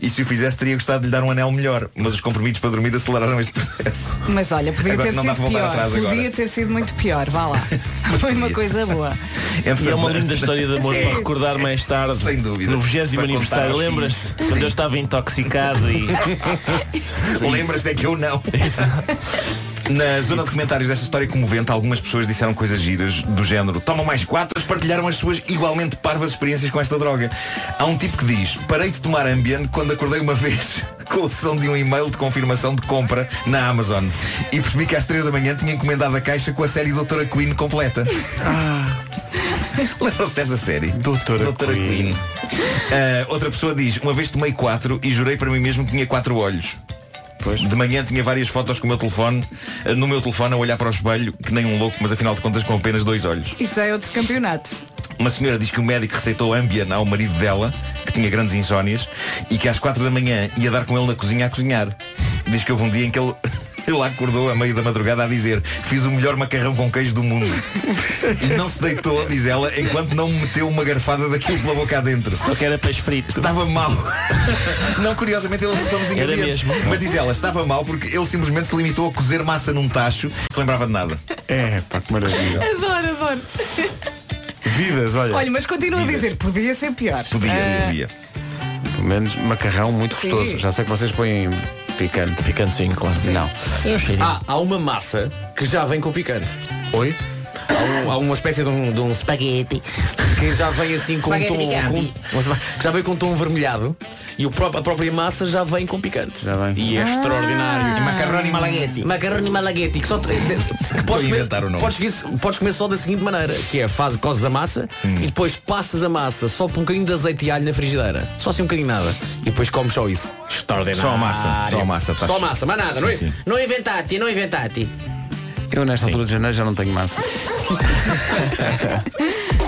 e se o fizesse teria gostado de lhe dar um anel melhor. Mas os comprimidos para dormir aceleraram este processo. Mas olha, podia Agora ter sido pior. Podia agora. ter sido muito pior, vá lá. Foi uma coisa boa. E é uma linda história de amor Sim. para recordar mais tarde. Sem dúvida. No 20 Para contar aniversário. Lembras-te? Quando eu estava intoxicado e. Lembras-te é que eu não. Na zona de comentários desta história comovente, algumas pessoas disseram coisas giras do género tomam mais quatro, partilharam as suas igualmente parvas experiências com esta droga. Há um tipo que diz, parei de tomar Ambien quando acordei uma vez com o som de um e-mail de confirmação de compra na Amazon e percebi que às três da manhã tinha encomendado a caixa com a série Doutora Queen completa. Lembram-se dessa série? Doutora, Queen. Ah, outra pessoa diz, uma vez tomei quatro e jurei para mim mesmo que tinha quatro olhos. De manhã tinha várias fotos com o meu telefone, ah, no meu telefone a olhar para o espelho, que nem um louco, mas afinal de contas com apenas dois olhos. Isto já é outro campeonato. Uma senhora diz que o médico receitou Ambien ao marido dela, que tinha grandes insónias, e que às quatro da manhã ia dar com ele na cozinha a cozinhar. Diz que houve um dia em que ele, ele acordou a meio da madrugada a dizer fiz o melhor macarrão com queijo do mundo. E não se deitou, diz ela, enquanto não me meteu uma garfada daquilo pela boca adentro. Só que era peixe frito. Estava mal. Não, curiosamente ele usou os ingredientes. mesmo. Mas diz ela, estava mal porque ele simplesmente se limitou a cozer massa num tacho, não se lembrava de nada. É, pá, que maravilha. Adoro, adoro. Vidas, olha. Olha, mas continuo a dizer, podia ser pior. Podia, Ah, podia. Pelo menos macarrão muito Sim. gostoso. Já sei que vocês põem picante. Picante sim, claro. Não. Ah, há uma massa que já vem com picante. Oi? Há, um- há uma espécie de um, de um spaghetti que já vem assim com um tom. Spaghetti Com, que já vem com um tom vermelhado e o pró- a própria massa já vem com picante. Já vem. E é extraordinário. Macarroni malaghetti. Macarroni malaghetti que só te- que podes, comer, inventar o nome. podes, comer- podes comer só da seguinte maneira que é faz cozes a massa Hum. e depois passas a massa só por um bocadinho de azeite e alho na frigideira só assim um bocadinho nada e depois comes só isso extraordinário Só a massa, só a massa, tá. só a massa, mais nada Sim, não, é? sim. não inventate, não inventate Eu nesta altura de janeiro já não tenho massa.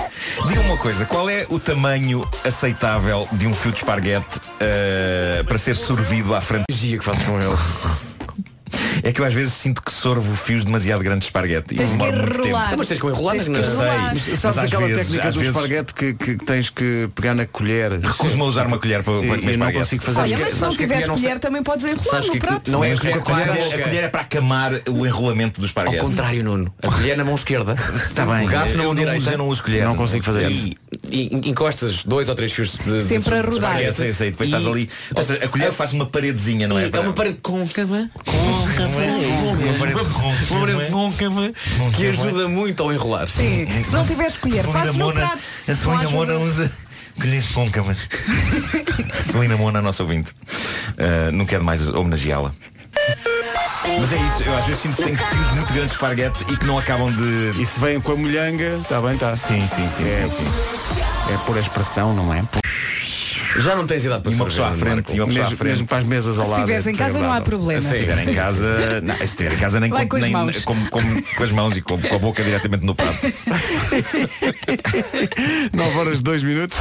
Diga uma coisa, qual é o tamanho aceitável de um fio de esparguete eh, para ser sorvido à frente? Gia que faço com ele. É que eu às vezes sinto que sorvo fios demasiado grandes de esparguete. e Tens que demoro muito tempo. enrolar. Então, mas tens que enrolar Tens que enrolar. mas, Sabes às aquela vezes, técnica do vezes esparguete que, que tens que pegar na colher? recuso-me a usar uma colher para, para E- comer e não consigo fazer Olha, isso. mas se não tiveres colher também podes enrolar no prato. não é Mas a a, colher, boca. a colher é para acamar o enrolamento do Ao esparguete. contrário, Nuno. A colher na mão esquerda. Está bem, O garfo na mão não direita. eu não uso colher. Não consigo fazer isso. E, e encostas dois ou três fios de, de, Sempre a rodar. Depois E- estás ali. Ou seja, a colher faz uma paredezinha, não é? E é uma parede côncava. Parede Uma parede côncava que ajuda muito ao enrolar. Sim. Se não tiveres colher, fazes no prato. A Celina Mona usa colheres côncavas. Celina Mona, a nossa ouvinte. Ah, não quero mais homenageá-la. Mas é isso, eu às vezes sinto que tenho fios muito grandes de esparguete e que não acabam de. E se vem com a molhanga, está bem, está. Sim, sim, sim, É. sim, sim. É por expressão, não é? Já não tens idade para E uma pessoa à frente, Marco. e uma pessoa à Mesmo, frente. mesmo para as mesas ao Se lado. estiveres é em casa não há problema. Se estiver em casa, não, se estiver em casa nem Vai com, nem mãos. com, com- com as mãos e com, com a boca diretamente no prato. 9 horas 2 minutos.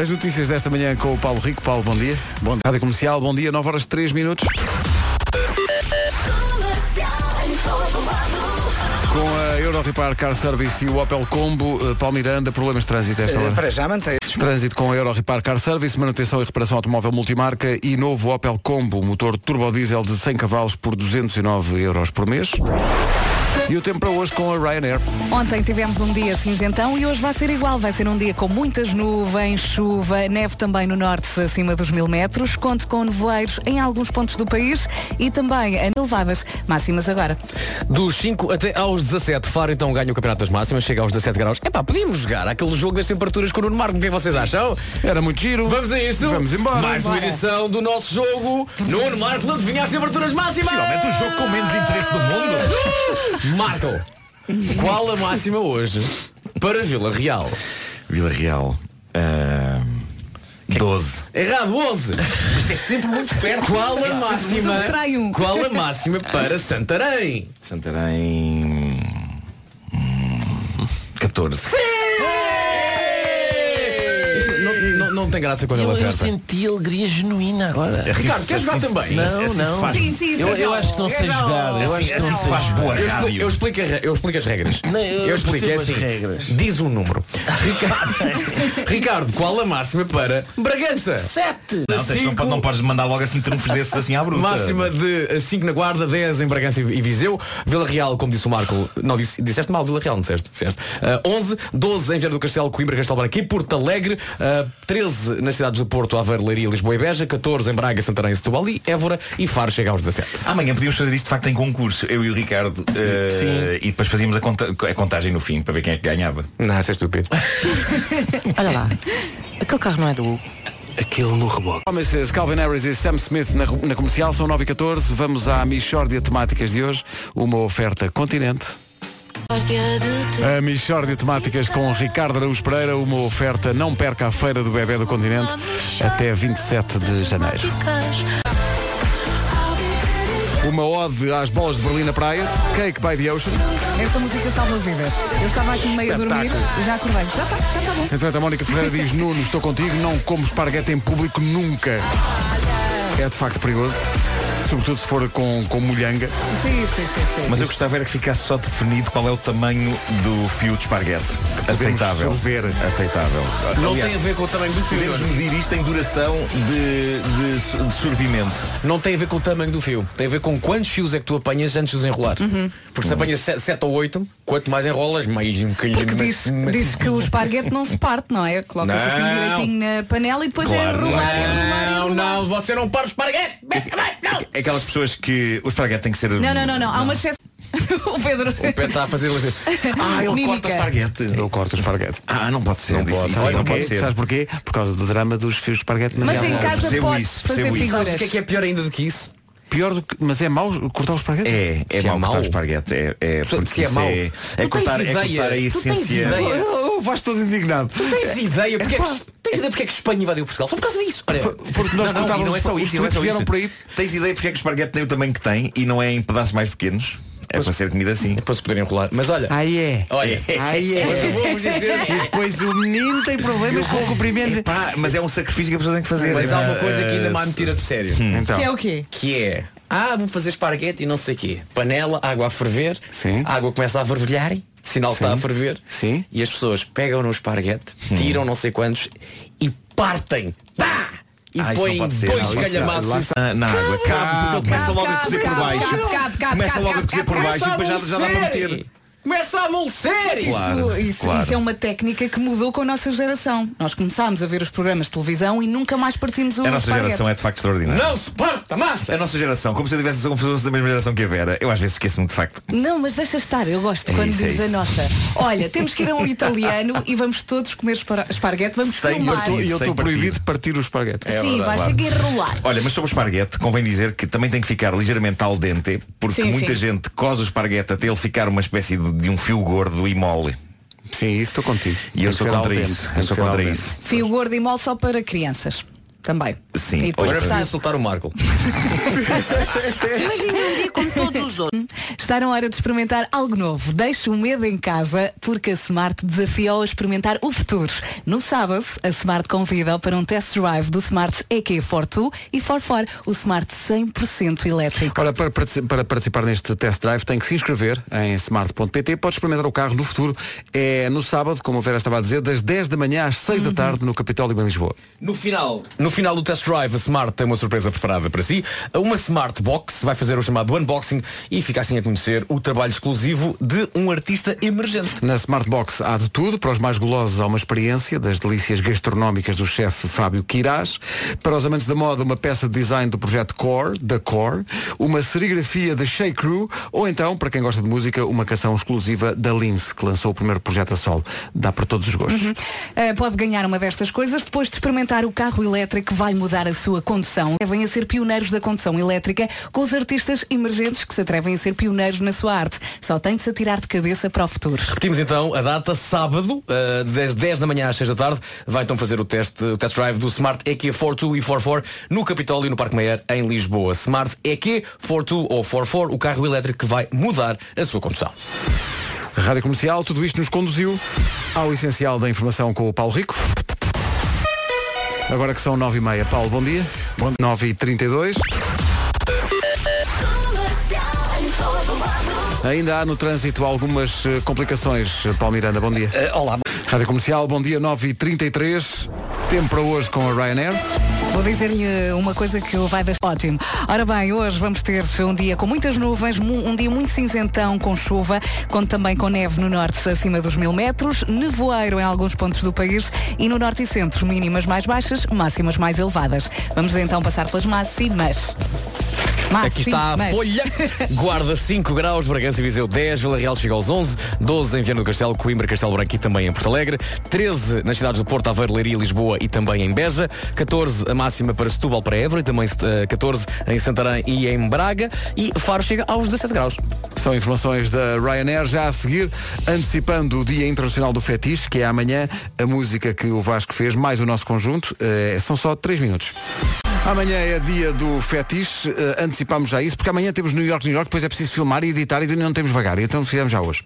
As notícias desta manhã com o Paulo Rico. Paulo, bom dia. Bom dia. Rádio Comercial, bom dia. 9 horas 3 minutos. Com a Euro Repar Car Service e o Opel Combo, eh, Paulo Miranda, problemas de trânsito esta Eh, hora. Para já mantém Trânsito com a Euro Repar Car Service, manutenção e reparação automóvel multimarca e novo Opel Combo, motor turbo diesel de 100 cavalos por 209 euros por mês. E o tempo para hoje com a Ryanair. Ontem tivemos um dia cinzentão e hoje vai ser igual. Vai ser um dia com muitas nuvens, chuva, neve também no norte acima dos mil metros. Conte com nevoeiros em alguns pontos do país e também em elevadas máximas agora. Dos 5 até aos 17, Faro então ganha o Campeonato das Máximas, chega aos 17 graus. Epá, podíamos jogar aquele jogo das temperaturas com o Nuno Marco, o que é que vocês acham? Era muito giro. Vamos a isso? Vamos embora. Mais uma edição do nosso jogo. Nuno Marco não adivinha as temperaturas máximas. Finalmente o jogo com menos interesse do mundo. Marco, qual a máxima hoje para Vila Real? Vila Real. ah, 12. Errado, 11. Isto é sempre muito perto. Qual a máxima? Subtrai um. Qual a máxima para Santarém? Santarém. hum, 14. Isto Não, não, não tem graça quando Eu, ele eu acerta. senti alegria genuína agora. Ricardo, queres jogar também? Não, assim se não. faz- Sim, sim, Eu, sim. eu acho que não sei jogar. Eu acho que não sei se faz jogar. boa Eu explico, rádio. eu explico eu as regras. Não, eu explico, é assim. regras. Diz um número. Ricardo, Ricardo, qual a máxima para Bragança? 7. Não, tens- não, podes- não mandar logo assim trunfos desses assim à bruta. Máxima de 5 na Guarda, 10 em Bragança e Viseu. Vila Real, como disse o Marco, não disse, disseste mal, Vila Real, não disseste? disseste. Ah, 11, 12 em Vieira do Castelo, Coimbra, Castelo Branco e Porto Alegre. Ah, 13 nas cidades do Porto, Aveiro, Leiria, Lisboa e Beja. 14 em Braga, Santarém, Setúbal e Évora. E Faro chega aos 17. Amanhã podíamos fazer isto de facto em concurso, eu e o Ricardo. Sim. E depois fazíamos a, conta- a contagem no fim para ver quem é que ganhava. Não, isso é estúpido. Olha lá. Aquele carro não é do Hugo. Aquele no reboque. Promises, Calvin Harris e Sam Smith na, na comercial, são 9 e 14 Vamos à Michórdia Temáticas de hoje. Uma oferta continente. A Michórdia Temáticas com Ricardo Araújo Pereira, uma oferta não perca a Feira do Bebé do Continente até 27 de janeiro. Uma ode às bolas de Berlim na praia, Cake by the Ocean. Esta música salva vidas. Eu estava aqui meio a dormir Espetáculo. e já acordei. Já está, já está bom. Entretanto, a Mónica Ferreira diz, Nuno, estou contigo, não como esparguete em público nunca. É de facto perigoso, sobretudo se for com, com molhanga. Sim, sim, sim, sim. Mas eu gostava era que ficasse só definido qual é o tamanho do fio de esparguete. Aceitável. sorver. Aceitável. Não Aliás, tem a ver com o tamanho do fio. Podemos medir isto em duração de, de, de sorvimento. Não tem a ver com o tamanho do fio. Tem a ver com quantos fios é que tu apanhas antes de os enrolar. Porque se apanhas 7 ou 8, quanto mais enrolas, mais um bocadinho. Porque diz, mais- diz que o esparguete não se parte, não é? Coloca-se assim Não. direitinho na panela e depois é Claro. enrolar, enrolar, Não, enrolar. não, você não para o esparguete! Não! Aquelas pessoas que o esparguete tem que ser. Não, não, não, não. Há uma exceção. o Pedro. O Pedro está a fazer. Ah, ele Mímica. corta o esparguete. Eu corto o esparguete. Ah, não pode ser. Não pode. não porquê? pode ser. Sabes porquê? Por causa do drama dos fios de esparguete na Mas minha em casa isso, fazer figuras. O que é que é pior ainda do que isso? Pior do que. Mas é mau cortar o esparguete? É, é é mau cortar o esparguete. É, é Se- porque se é isso mau. é, é cortar, é cortar a ideia? Tu tens essência. Oh, vais todo indignado. Tens ideia porque é que, tens ideia porque é que Espanha invadiu Portugal? Foi por causa disso. Olha, Porque nós Não, não, não é só os isso, não é só vieram isso. por aí. Tens ideia porque é que o esparguete tem o tamanho que tem e não é em pedaços mais pequenos? É para ser comida assim. é para se poderem enrolar. Mas olha, Aí é. olha, Aí é. Mas eu vou-vos dizer- E depois o menino tem problemas com o comprimento. Epá, mas é um sacrifício que a pessoa tem que fazer. mas há uma coisa que ainda mais me tira de sério. Então. Que é o quê? Que é, ah, vou fazer esparguete e não sei quê. Panela, água a ferver, Sim. a água começa a fervilhar, sinal que está a ferver. Sim. E as pessoas pegam no esparguete, tiram não sei quantos e partem. Pá! E Ah, isso não põem pode ser. dois Não, isso- calhamaços. lá está na água. Cabe, porque ele começa logo a cozer por baixo. Começa logo a cozer por baixo e depois já, já dá para meter. Começa a amolecer! Claro, Isso, isso, claro. isso é uma técnica que mudou com a nossa geração. Nós começámos a ver os programas de televisão e nunca mais partimos o A nossa esparguete. geração é de facto extraordinária. Não se parta massa! A nossa geração, como se eu tivesse fosse da mesma geração que a Vera, eu às vezes esqueço-me de facto. Não, mas deixa estar, eu gosto É quando isso, é diz a isso. nossa. Olha, temos que ir a um italiano e vamos todos comer espar- esparguete, vamos Sem filmar. E eu estou proibido de partir o esparguete. É Sim, verdade, vais claro. enrolar. Olha, mas sobre o esparguete, convém dizer que também tem que ficar ligeiramente al dente, porque Sim, muita sim. gente coze o esparguete até ele ficar uma espécie de, de um fio gordo e mole. Sim, isso estou contigo. E eu sou contra isso. Eu sou contra isso. Fio gordo e mole só para crianças. Também. Sim. E depois Agora é preciso soltar o Marco. Imagina um dia como todos os outros. Está na hora de experimentar algo novo. Deixe o medo em casa porque a Smart desafia-o a experimentar o futuro. No sábado, a Smart convida-o para um test drive do Smart EQ42 e 44, o Smart 100% elétrico. Ora, para, para participar neste test drive tem que se inscrever em smart.pt. Pode experimentar o carro no futuro. É no sábado, como a Vera estava a dizer, das 10 da manhã às 6 da tarde no Capitólio em Lisboa. No final, no final do test drive, a Smart tem uma surpresa preparada para si. Uma Smart Box vai fazer o chamado unboxing e fica assim a conhecer o trabalho exclusivo de um artista emergente. Na Smart Box há de tudo. Para os mais golosos há uma experiência das delícias gastronómicas do chefe Fábio Quirás. Para os amantes da moda, uma peça de design do projeto Core, da Core. Uma serigrafia da Shea Crew. Ou então, para quem gosta de música, uma canção exclusiva da Lince, que lançou o primeiro projeto a solo. Dá para todos os gostos. Uh, pode ganhar uma destas coisas depois de experimentar o carro elétrico que vai mudar a sua condução. Devem a ser pioneiros da condução elétrica com os artistas emergentes que se atrevem a ser pioneiros na sua arte. Só tem de se atirar de cabeça para o futuro. Repetimos então a data, sábado, uh, das 10 da manhã às 6 da tarde, vai então fazer o teste, o test drive do Smart EQ42 e 44 no Capitólio e no Parque Meyer em Lisboa. Smart EQ42 ou 44, o carro elétrico que vai mudar a sua condução. Rádio Comercial, tudo isto nos conduziu ao essencial da informação com o Paulo Rico. Agora que são 9h30. Paulo, bom dia. Bom dia. 9h32. Ainda há no trânsito algumas eh, complicações. Eh, Paulo Miranda, bom dia. Eh, olá. Rádio Comercial, bom dia 9h33. Tempo para hoje com a Ryanair. Vou dizer-lhe uma coisa que vai dar ótimo. Ora bem, hoje vamos ter um dia com muitas nuvens, um dia muito cinzentão com chuva, conto também com neve no norte acima dos mil metros, nevoeiro em alguns pontos do país e no norte e centro mínimas mais baixas, máximas mais elevadas. Vamos então passar pelas máximas. Aqui está a Máximas. folha. Guarda 5 graus, Bragança e Viseu 10, Vila Real chega aos 11, 12 em Viana do Castelo, Coimbra, Castelo Branco e também em Porto Alegre, 13 nas cidades do Porto, Aveiro, Leiria, Lisboa e também em Beja, 14 a máxima para Setúbal, para Évora e também eh, 14 em Santarém e em Braga e Faro chega aos 17 graus. São informações da Ryanair já a seguir, antecipando o Dia Internacional do Fetiche, que é amanhã, a música que o Vasco fez, mais o nosso conjunto, eh, são só 3 minutos. Amanhã é dia do fetiche, eh, antecipamos já isso, porque amanhã temos New York, New York, depois é preciso filmar e editar e não temos vagar, então fizemos já hoje.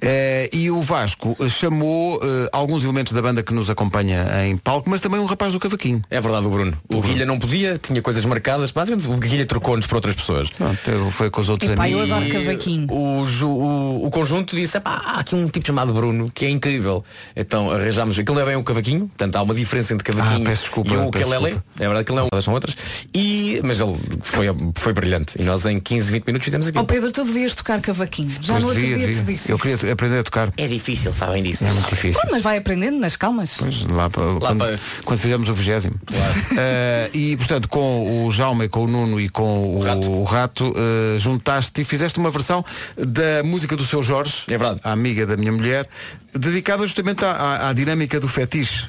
Eh, e o Vasco eh, chamou eh, alguns elementos da banda que nos acompanha em palco, mas também um rapaz do cavaquinho. É verdade, o Bruno. O, Guilha não podia, tinha coisas marcadas, basicamente o Guilha trocou-nos para outras pessoas. Pronto, foi com os outros Epá, eu amigos. adoro cavaquinho. O, o, o conjunto disse, "Epá, há aqui um tipo chamado Bruno, que é incrível. Então arranjámos, aquilo não é bem um cavaquinho, portanto há uma diferença entre cavaquinho Ah, peço desculpa, e o peço ukulele. desculpa. É verdade que ele não, elas são outras. E, mas ele foi, foi brilhante. E nós em 15, 20 minutos fizemos aquilo. Oh Pedro, tu devias tocar cavaquinho. Já Pois no outro devia, dia te disse. Eu queria aprender a tocar. É difícil, sabem disso. É muito difícil. Pô, mas vai aprendendo nas calmas. Pois, lá, para, quando, para- quando fizemos o vigésimo. Eh, e portanto, com o Jaume, com o Nuno e com o, Rato, eh, juntaste e fizeste uma versão da música do seu Jorge, É verdade. a amiga da minha mulher, dedicada justamente à, à- à dinâmica do fetiche.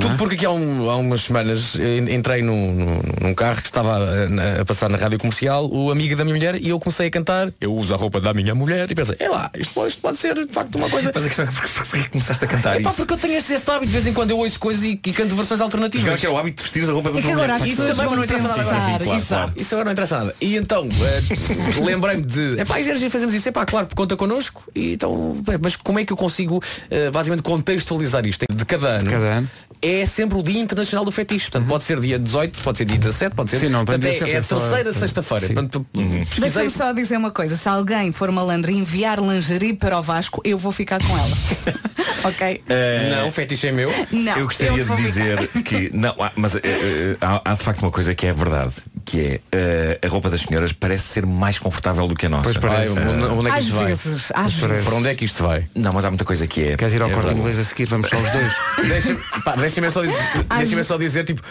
Tudo porque aqui há, um- há umas semanas eh, entrei num, num- num carro que estava a, na- a passar na rádio comercial, o amigo da minha mulher, e eu comecei a cantar, eu uso a roupa da minha mulher e pensei, é lá, isto, pode- isto pode ser de facto uma coisa. Mas a questão é porquê, porquê começaste a cantar É pá, isso? porque eu tenho este, este hábito, de vez em quando eu ouço coisas e, e canto versões alternativas. Agora que é o hábito de vestir a roupa da É tua mulher. Isso também não interessa nada agora. Sim, claro, claro. Isso agora não interessa nada. E então, eh, lembrei-me de. Epá, já fazemos isso, epá, claro, conta connosco. E então, mas como é que eu consigo eh, basicamente contextualizar isto? De cada ano. cada ano. É sempre o Dia Internacional do Fetiche. Portanto, pode ser dia 18, pode ser dia 17, pode ser. Sim, não Portanto, é, 17, é a só- terceira sexta-feira. Pesquisei. Deixa-me só dizer uma coisa. Se alguém for malandro e enviar lingerie para o Vasco, eu vou ficar com ela. ok? Não, o fetiche é meu. Não. eu gostaria vou de ficar. dizer que não, há- mas eh, eh, há, há de facto uma coisa que é verdade, que é eh, a roupa das senhoras parece ser mais confortável do que a nossa. Pois parece. Onde, é que Às isto vai? às vezes. Para onde é que isto vai? Não, mas há muita coisa que é. Queres ir ao é corte inglês a seguir? Vamos só os dois. Deixa-me pá, deixa-me só dizer, deixa-me só dizer tipo.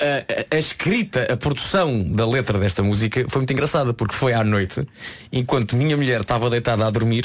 A, a- escrita, a produção da letra desta música foi muito engraçada porque foi à noite, enquanto minha mulher estava deitada a dormir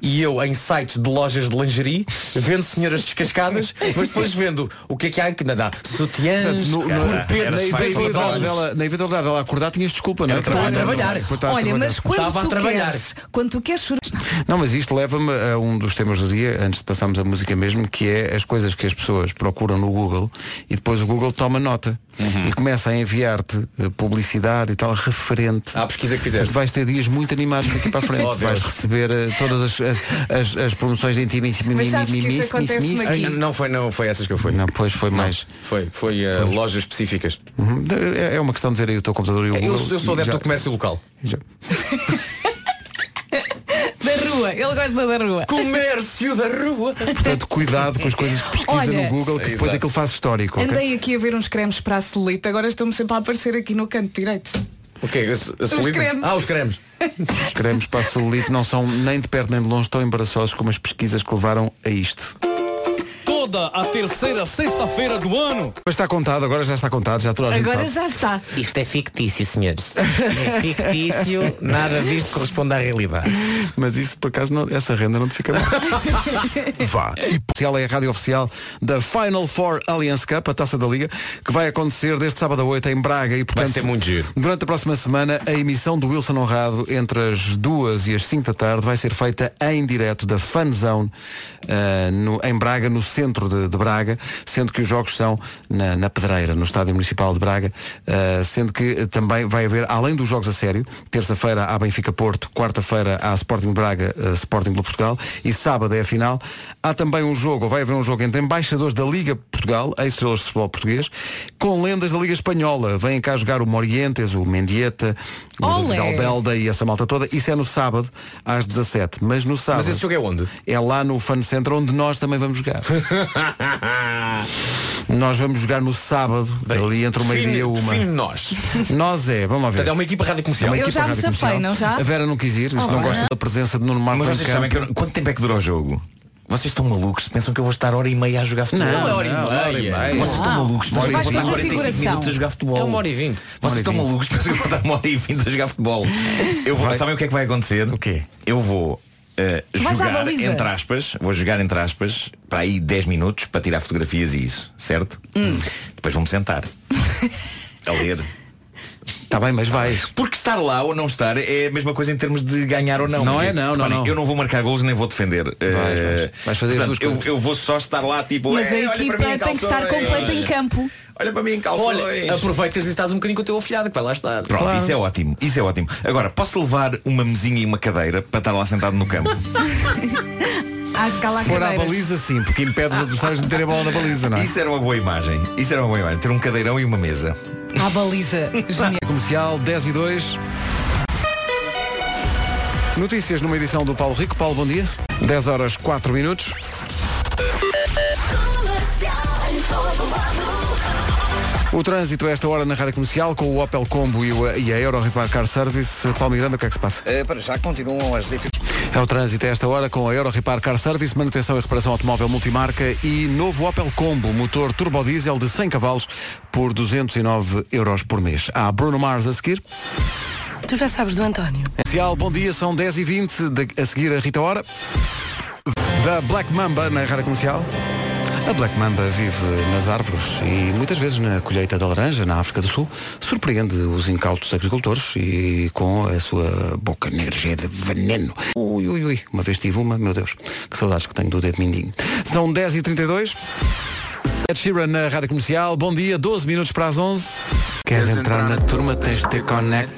e eu em sites de lojas de lingerie vendo senhoras descascadas, mas depois vendo o que é que há que nada, sutiãs, No- no- corpetes, na, eventualidade dela, na eventualidade dela acordar, tinhas desculpa, não é? Era estava a trabalhar. Porque estava a Olha, trabalhar. mas quando Estava a tu trabalhar. queres, quando tu queres chorar, Não, mas isto leva-me a um dos temas do dia, antes de passarmos a música mesmo, que é as coisas que as pessoas procuram no Google e depois o Google toma nota Uhum. e começa a enviar-te eh, publicidade e tal referente. À pesquisa que fizeste. vais ter dias muito animados daqui para a frente. Oh, vais receber eh, todas as, as, as promoções de isso acontece-me aqui. Ai, Não foi, não foi essas que eu fui. Não, pois foi mais. Foi, foi eh, lojas específicas. Uhum. É, é uma questão de ver aí o teu computador e o Eu, Google. eu sou e adepto do comércio local. já- ele gosta da rua. Comércio da rua. Portanto, cuidado com as coisas que pesquisa Olha, no Google, que depois Exato. aquilo faz histórico. ok? Andei aqui a ver uns cremes para a celulite, agora estão-me sempre a aparecer aqui no canto direito. O quê? A, a solida? cremes. Ah, os cremes. Os cremes para a celulite não são nem de perto nem de longe tão embaraçosos como as pesquisas que levaram a isto. Toda a terceira sexta-feira do ano. Mas está contado, agora já está contado, já toda a gente Agora sabe. já está. Isto é fictício, senhores. É fictício, nada disto corresponde à realidade. Mas isso por acaso não- essa renda não te fica mal. Vá. E oficial é a rádio oficial da Final Four Alliance Cup, a taça da Liga, que vai acontecer deste sábado a 8 em Braga e portanto ser muito giro. durante a próxima semana a emissão do Wilson Honrado entre as duas e as 5 da tarde vai ser feita em direto da Fun Zone ah, no- em Braga, no centro de, de Braga, sendo que os jogos são na, na Pedreira, no Estádio Municipal de Braga, uh, sendo que uh, também vai haver, além dos jogos a sério, terça-feira há Benfica Porto, quarta-feira há Sporting Braga, uh, Sporting Clube Portugal e sábado é a final. Há também um jogo, vai haver um jogo entre embaixadores da Liga Portugal, ex-estrelas de futebol português, com lendas da Liga Espanhola. Vêm cá jogar o Morientes, o Mendieta, Olé! Dalbelda e essa malta toda. Isso é no sábado, às 17. Mas no sábado. Mas esse jogo é onde? É lá no Fun Center onde nós também vamos jogar. nós vamos jogar no sábado, ali entre o meio-dia e uma. Define nós. Nós é, vamos lá ver. Portanto, é uma equipa rádio comercial. É uma Eu equipa já me safei, não já? A Vera não quis ir, isto Oh, não bem. gosta da presença de Nuno Marco Mas vocês sabem que quanto tempo é que dura o jogo? Vocês estão malucos? Pensam que eu vou estar hora e meia a jogar futebol? Não, é hora e não, hora e meia. Vocês estão Não. malucos? Pensam que eu vou estar fazer 45 figuração. minutos a jogar futebol? É uma hora e vinte. Vocês estão malucos? Pensam que eu vou estar uma hora e vinte a jogar futebol? Eu vou, sabem o que é que vai acontecer? O quê? Eu vou à jogar entre aspas, vou jogar entre aspas para aí 10 minutos para tirar fotografias e isso, certo? Hum. Depois vou-me sentar a ler. Está bem, mas vais. Porque estar lá ou não estar é a mesma coisa em termos de ganhar ou não. Não é, não, não, não. Eu não vou marcar golos nem vou defender. Eh, vais. Vais fazer portanto, eu, eu vou só estar lá tipo. Mas a "Eh, equipa tem que estar calções." completa em campo. Olha para mim em calções. Olha, aproveitas e estás um bocadinho com o teu afilhado que vai lá estar. Pronto, isso é ótimo, isso é ótimo. Agora, posso levar uma mesinha e uma cadeira para estar lá sentado no campo? Acho que há lá Se for à baliza, sim, porque impede os adversários de meterem a bola na baliza, não é? Isso era uma boa imagem. Isso era uma boa imagem. Ter um cadeirão e uma mesa. À baliza. Genial. Comercial 10 e 2. Notícias numa edição do Paulo Rico. Paulo, bom dia. 10 horas 4 minutos. O trânsito a esta hora na Rádio Comercial com o Opel Combo e, o, e a Euro Repar Car Service. Paulo Miranda, o que é que se passa? Eh, para já continuam as dificuldades. É o trânsito a esta hora com a Euro Repar Car Service, manutenção e reparação automóvel multimarca e novo Opel Combo, motor turbo diesel de 100 cavalos por 209 euros por mês. Há Bruno Mars a seguir. Tu já sabes do António. Comercial, bom dia, são 10h20, de- a seguir a Rita Hora. Da Black Mamba na Rádio Comercial. A Black Mamba vive nas árvores e muitas vezes na colheita da laranja, na África do Sul, surpreende os incautos agricultores e com a sua boca negra cheia de veneno. Ui, ui, ui, uma vez tive uma, meu Deus, que saudades que tenho do dedo mindinho. São 10h32. Ed Sheeran na Rádio Comercial. Bom dia, 12 minutos para as 11. Queres entrar na turma, tens de ter connect.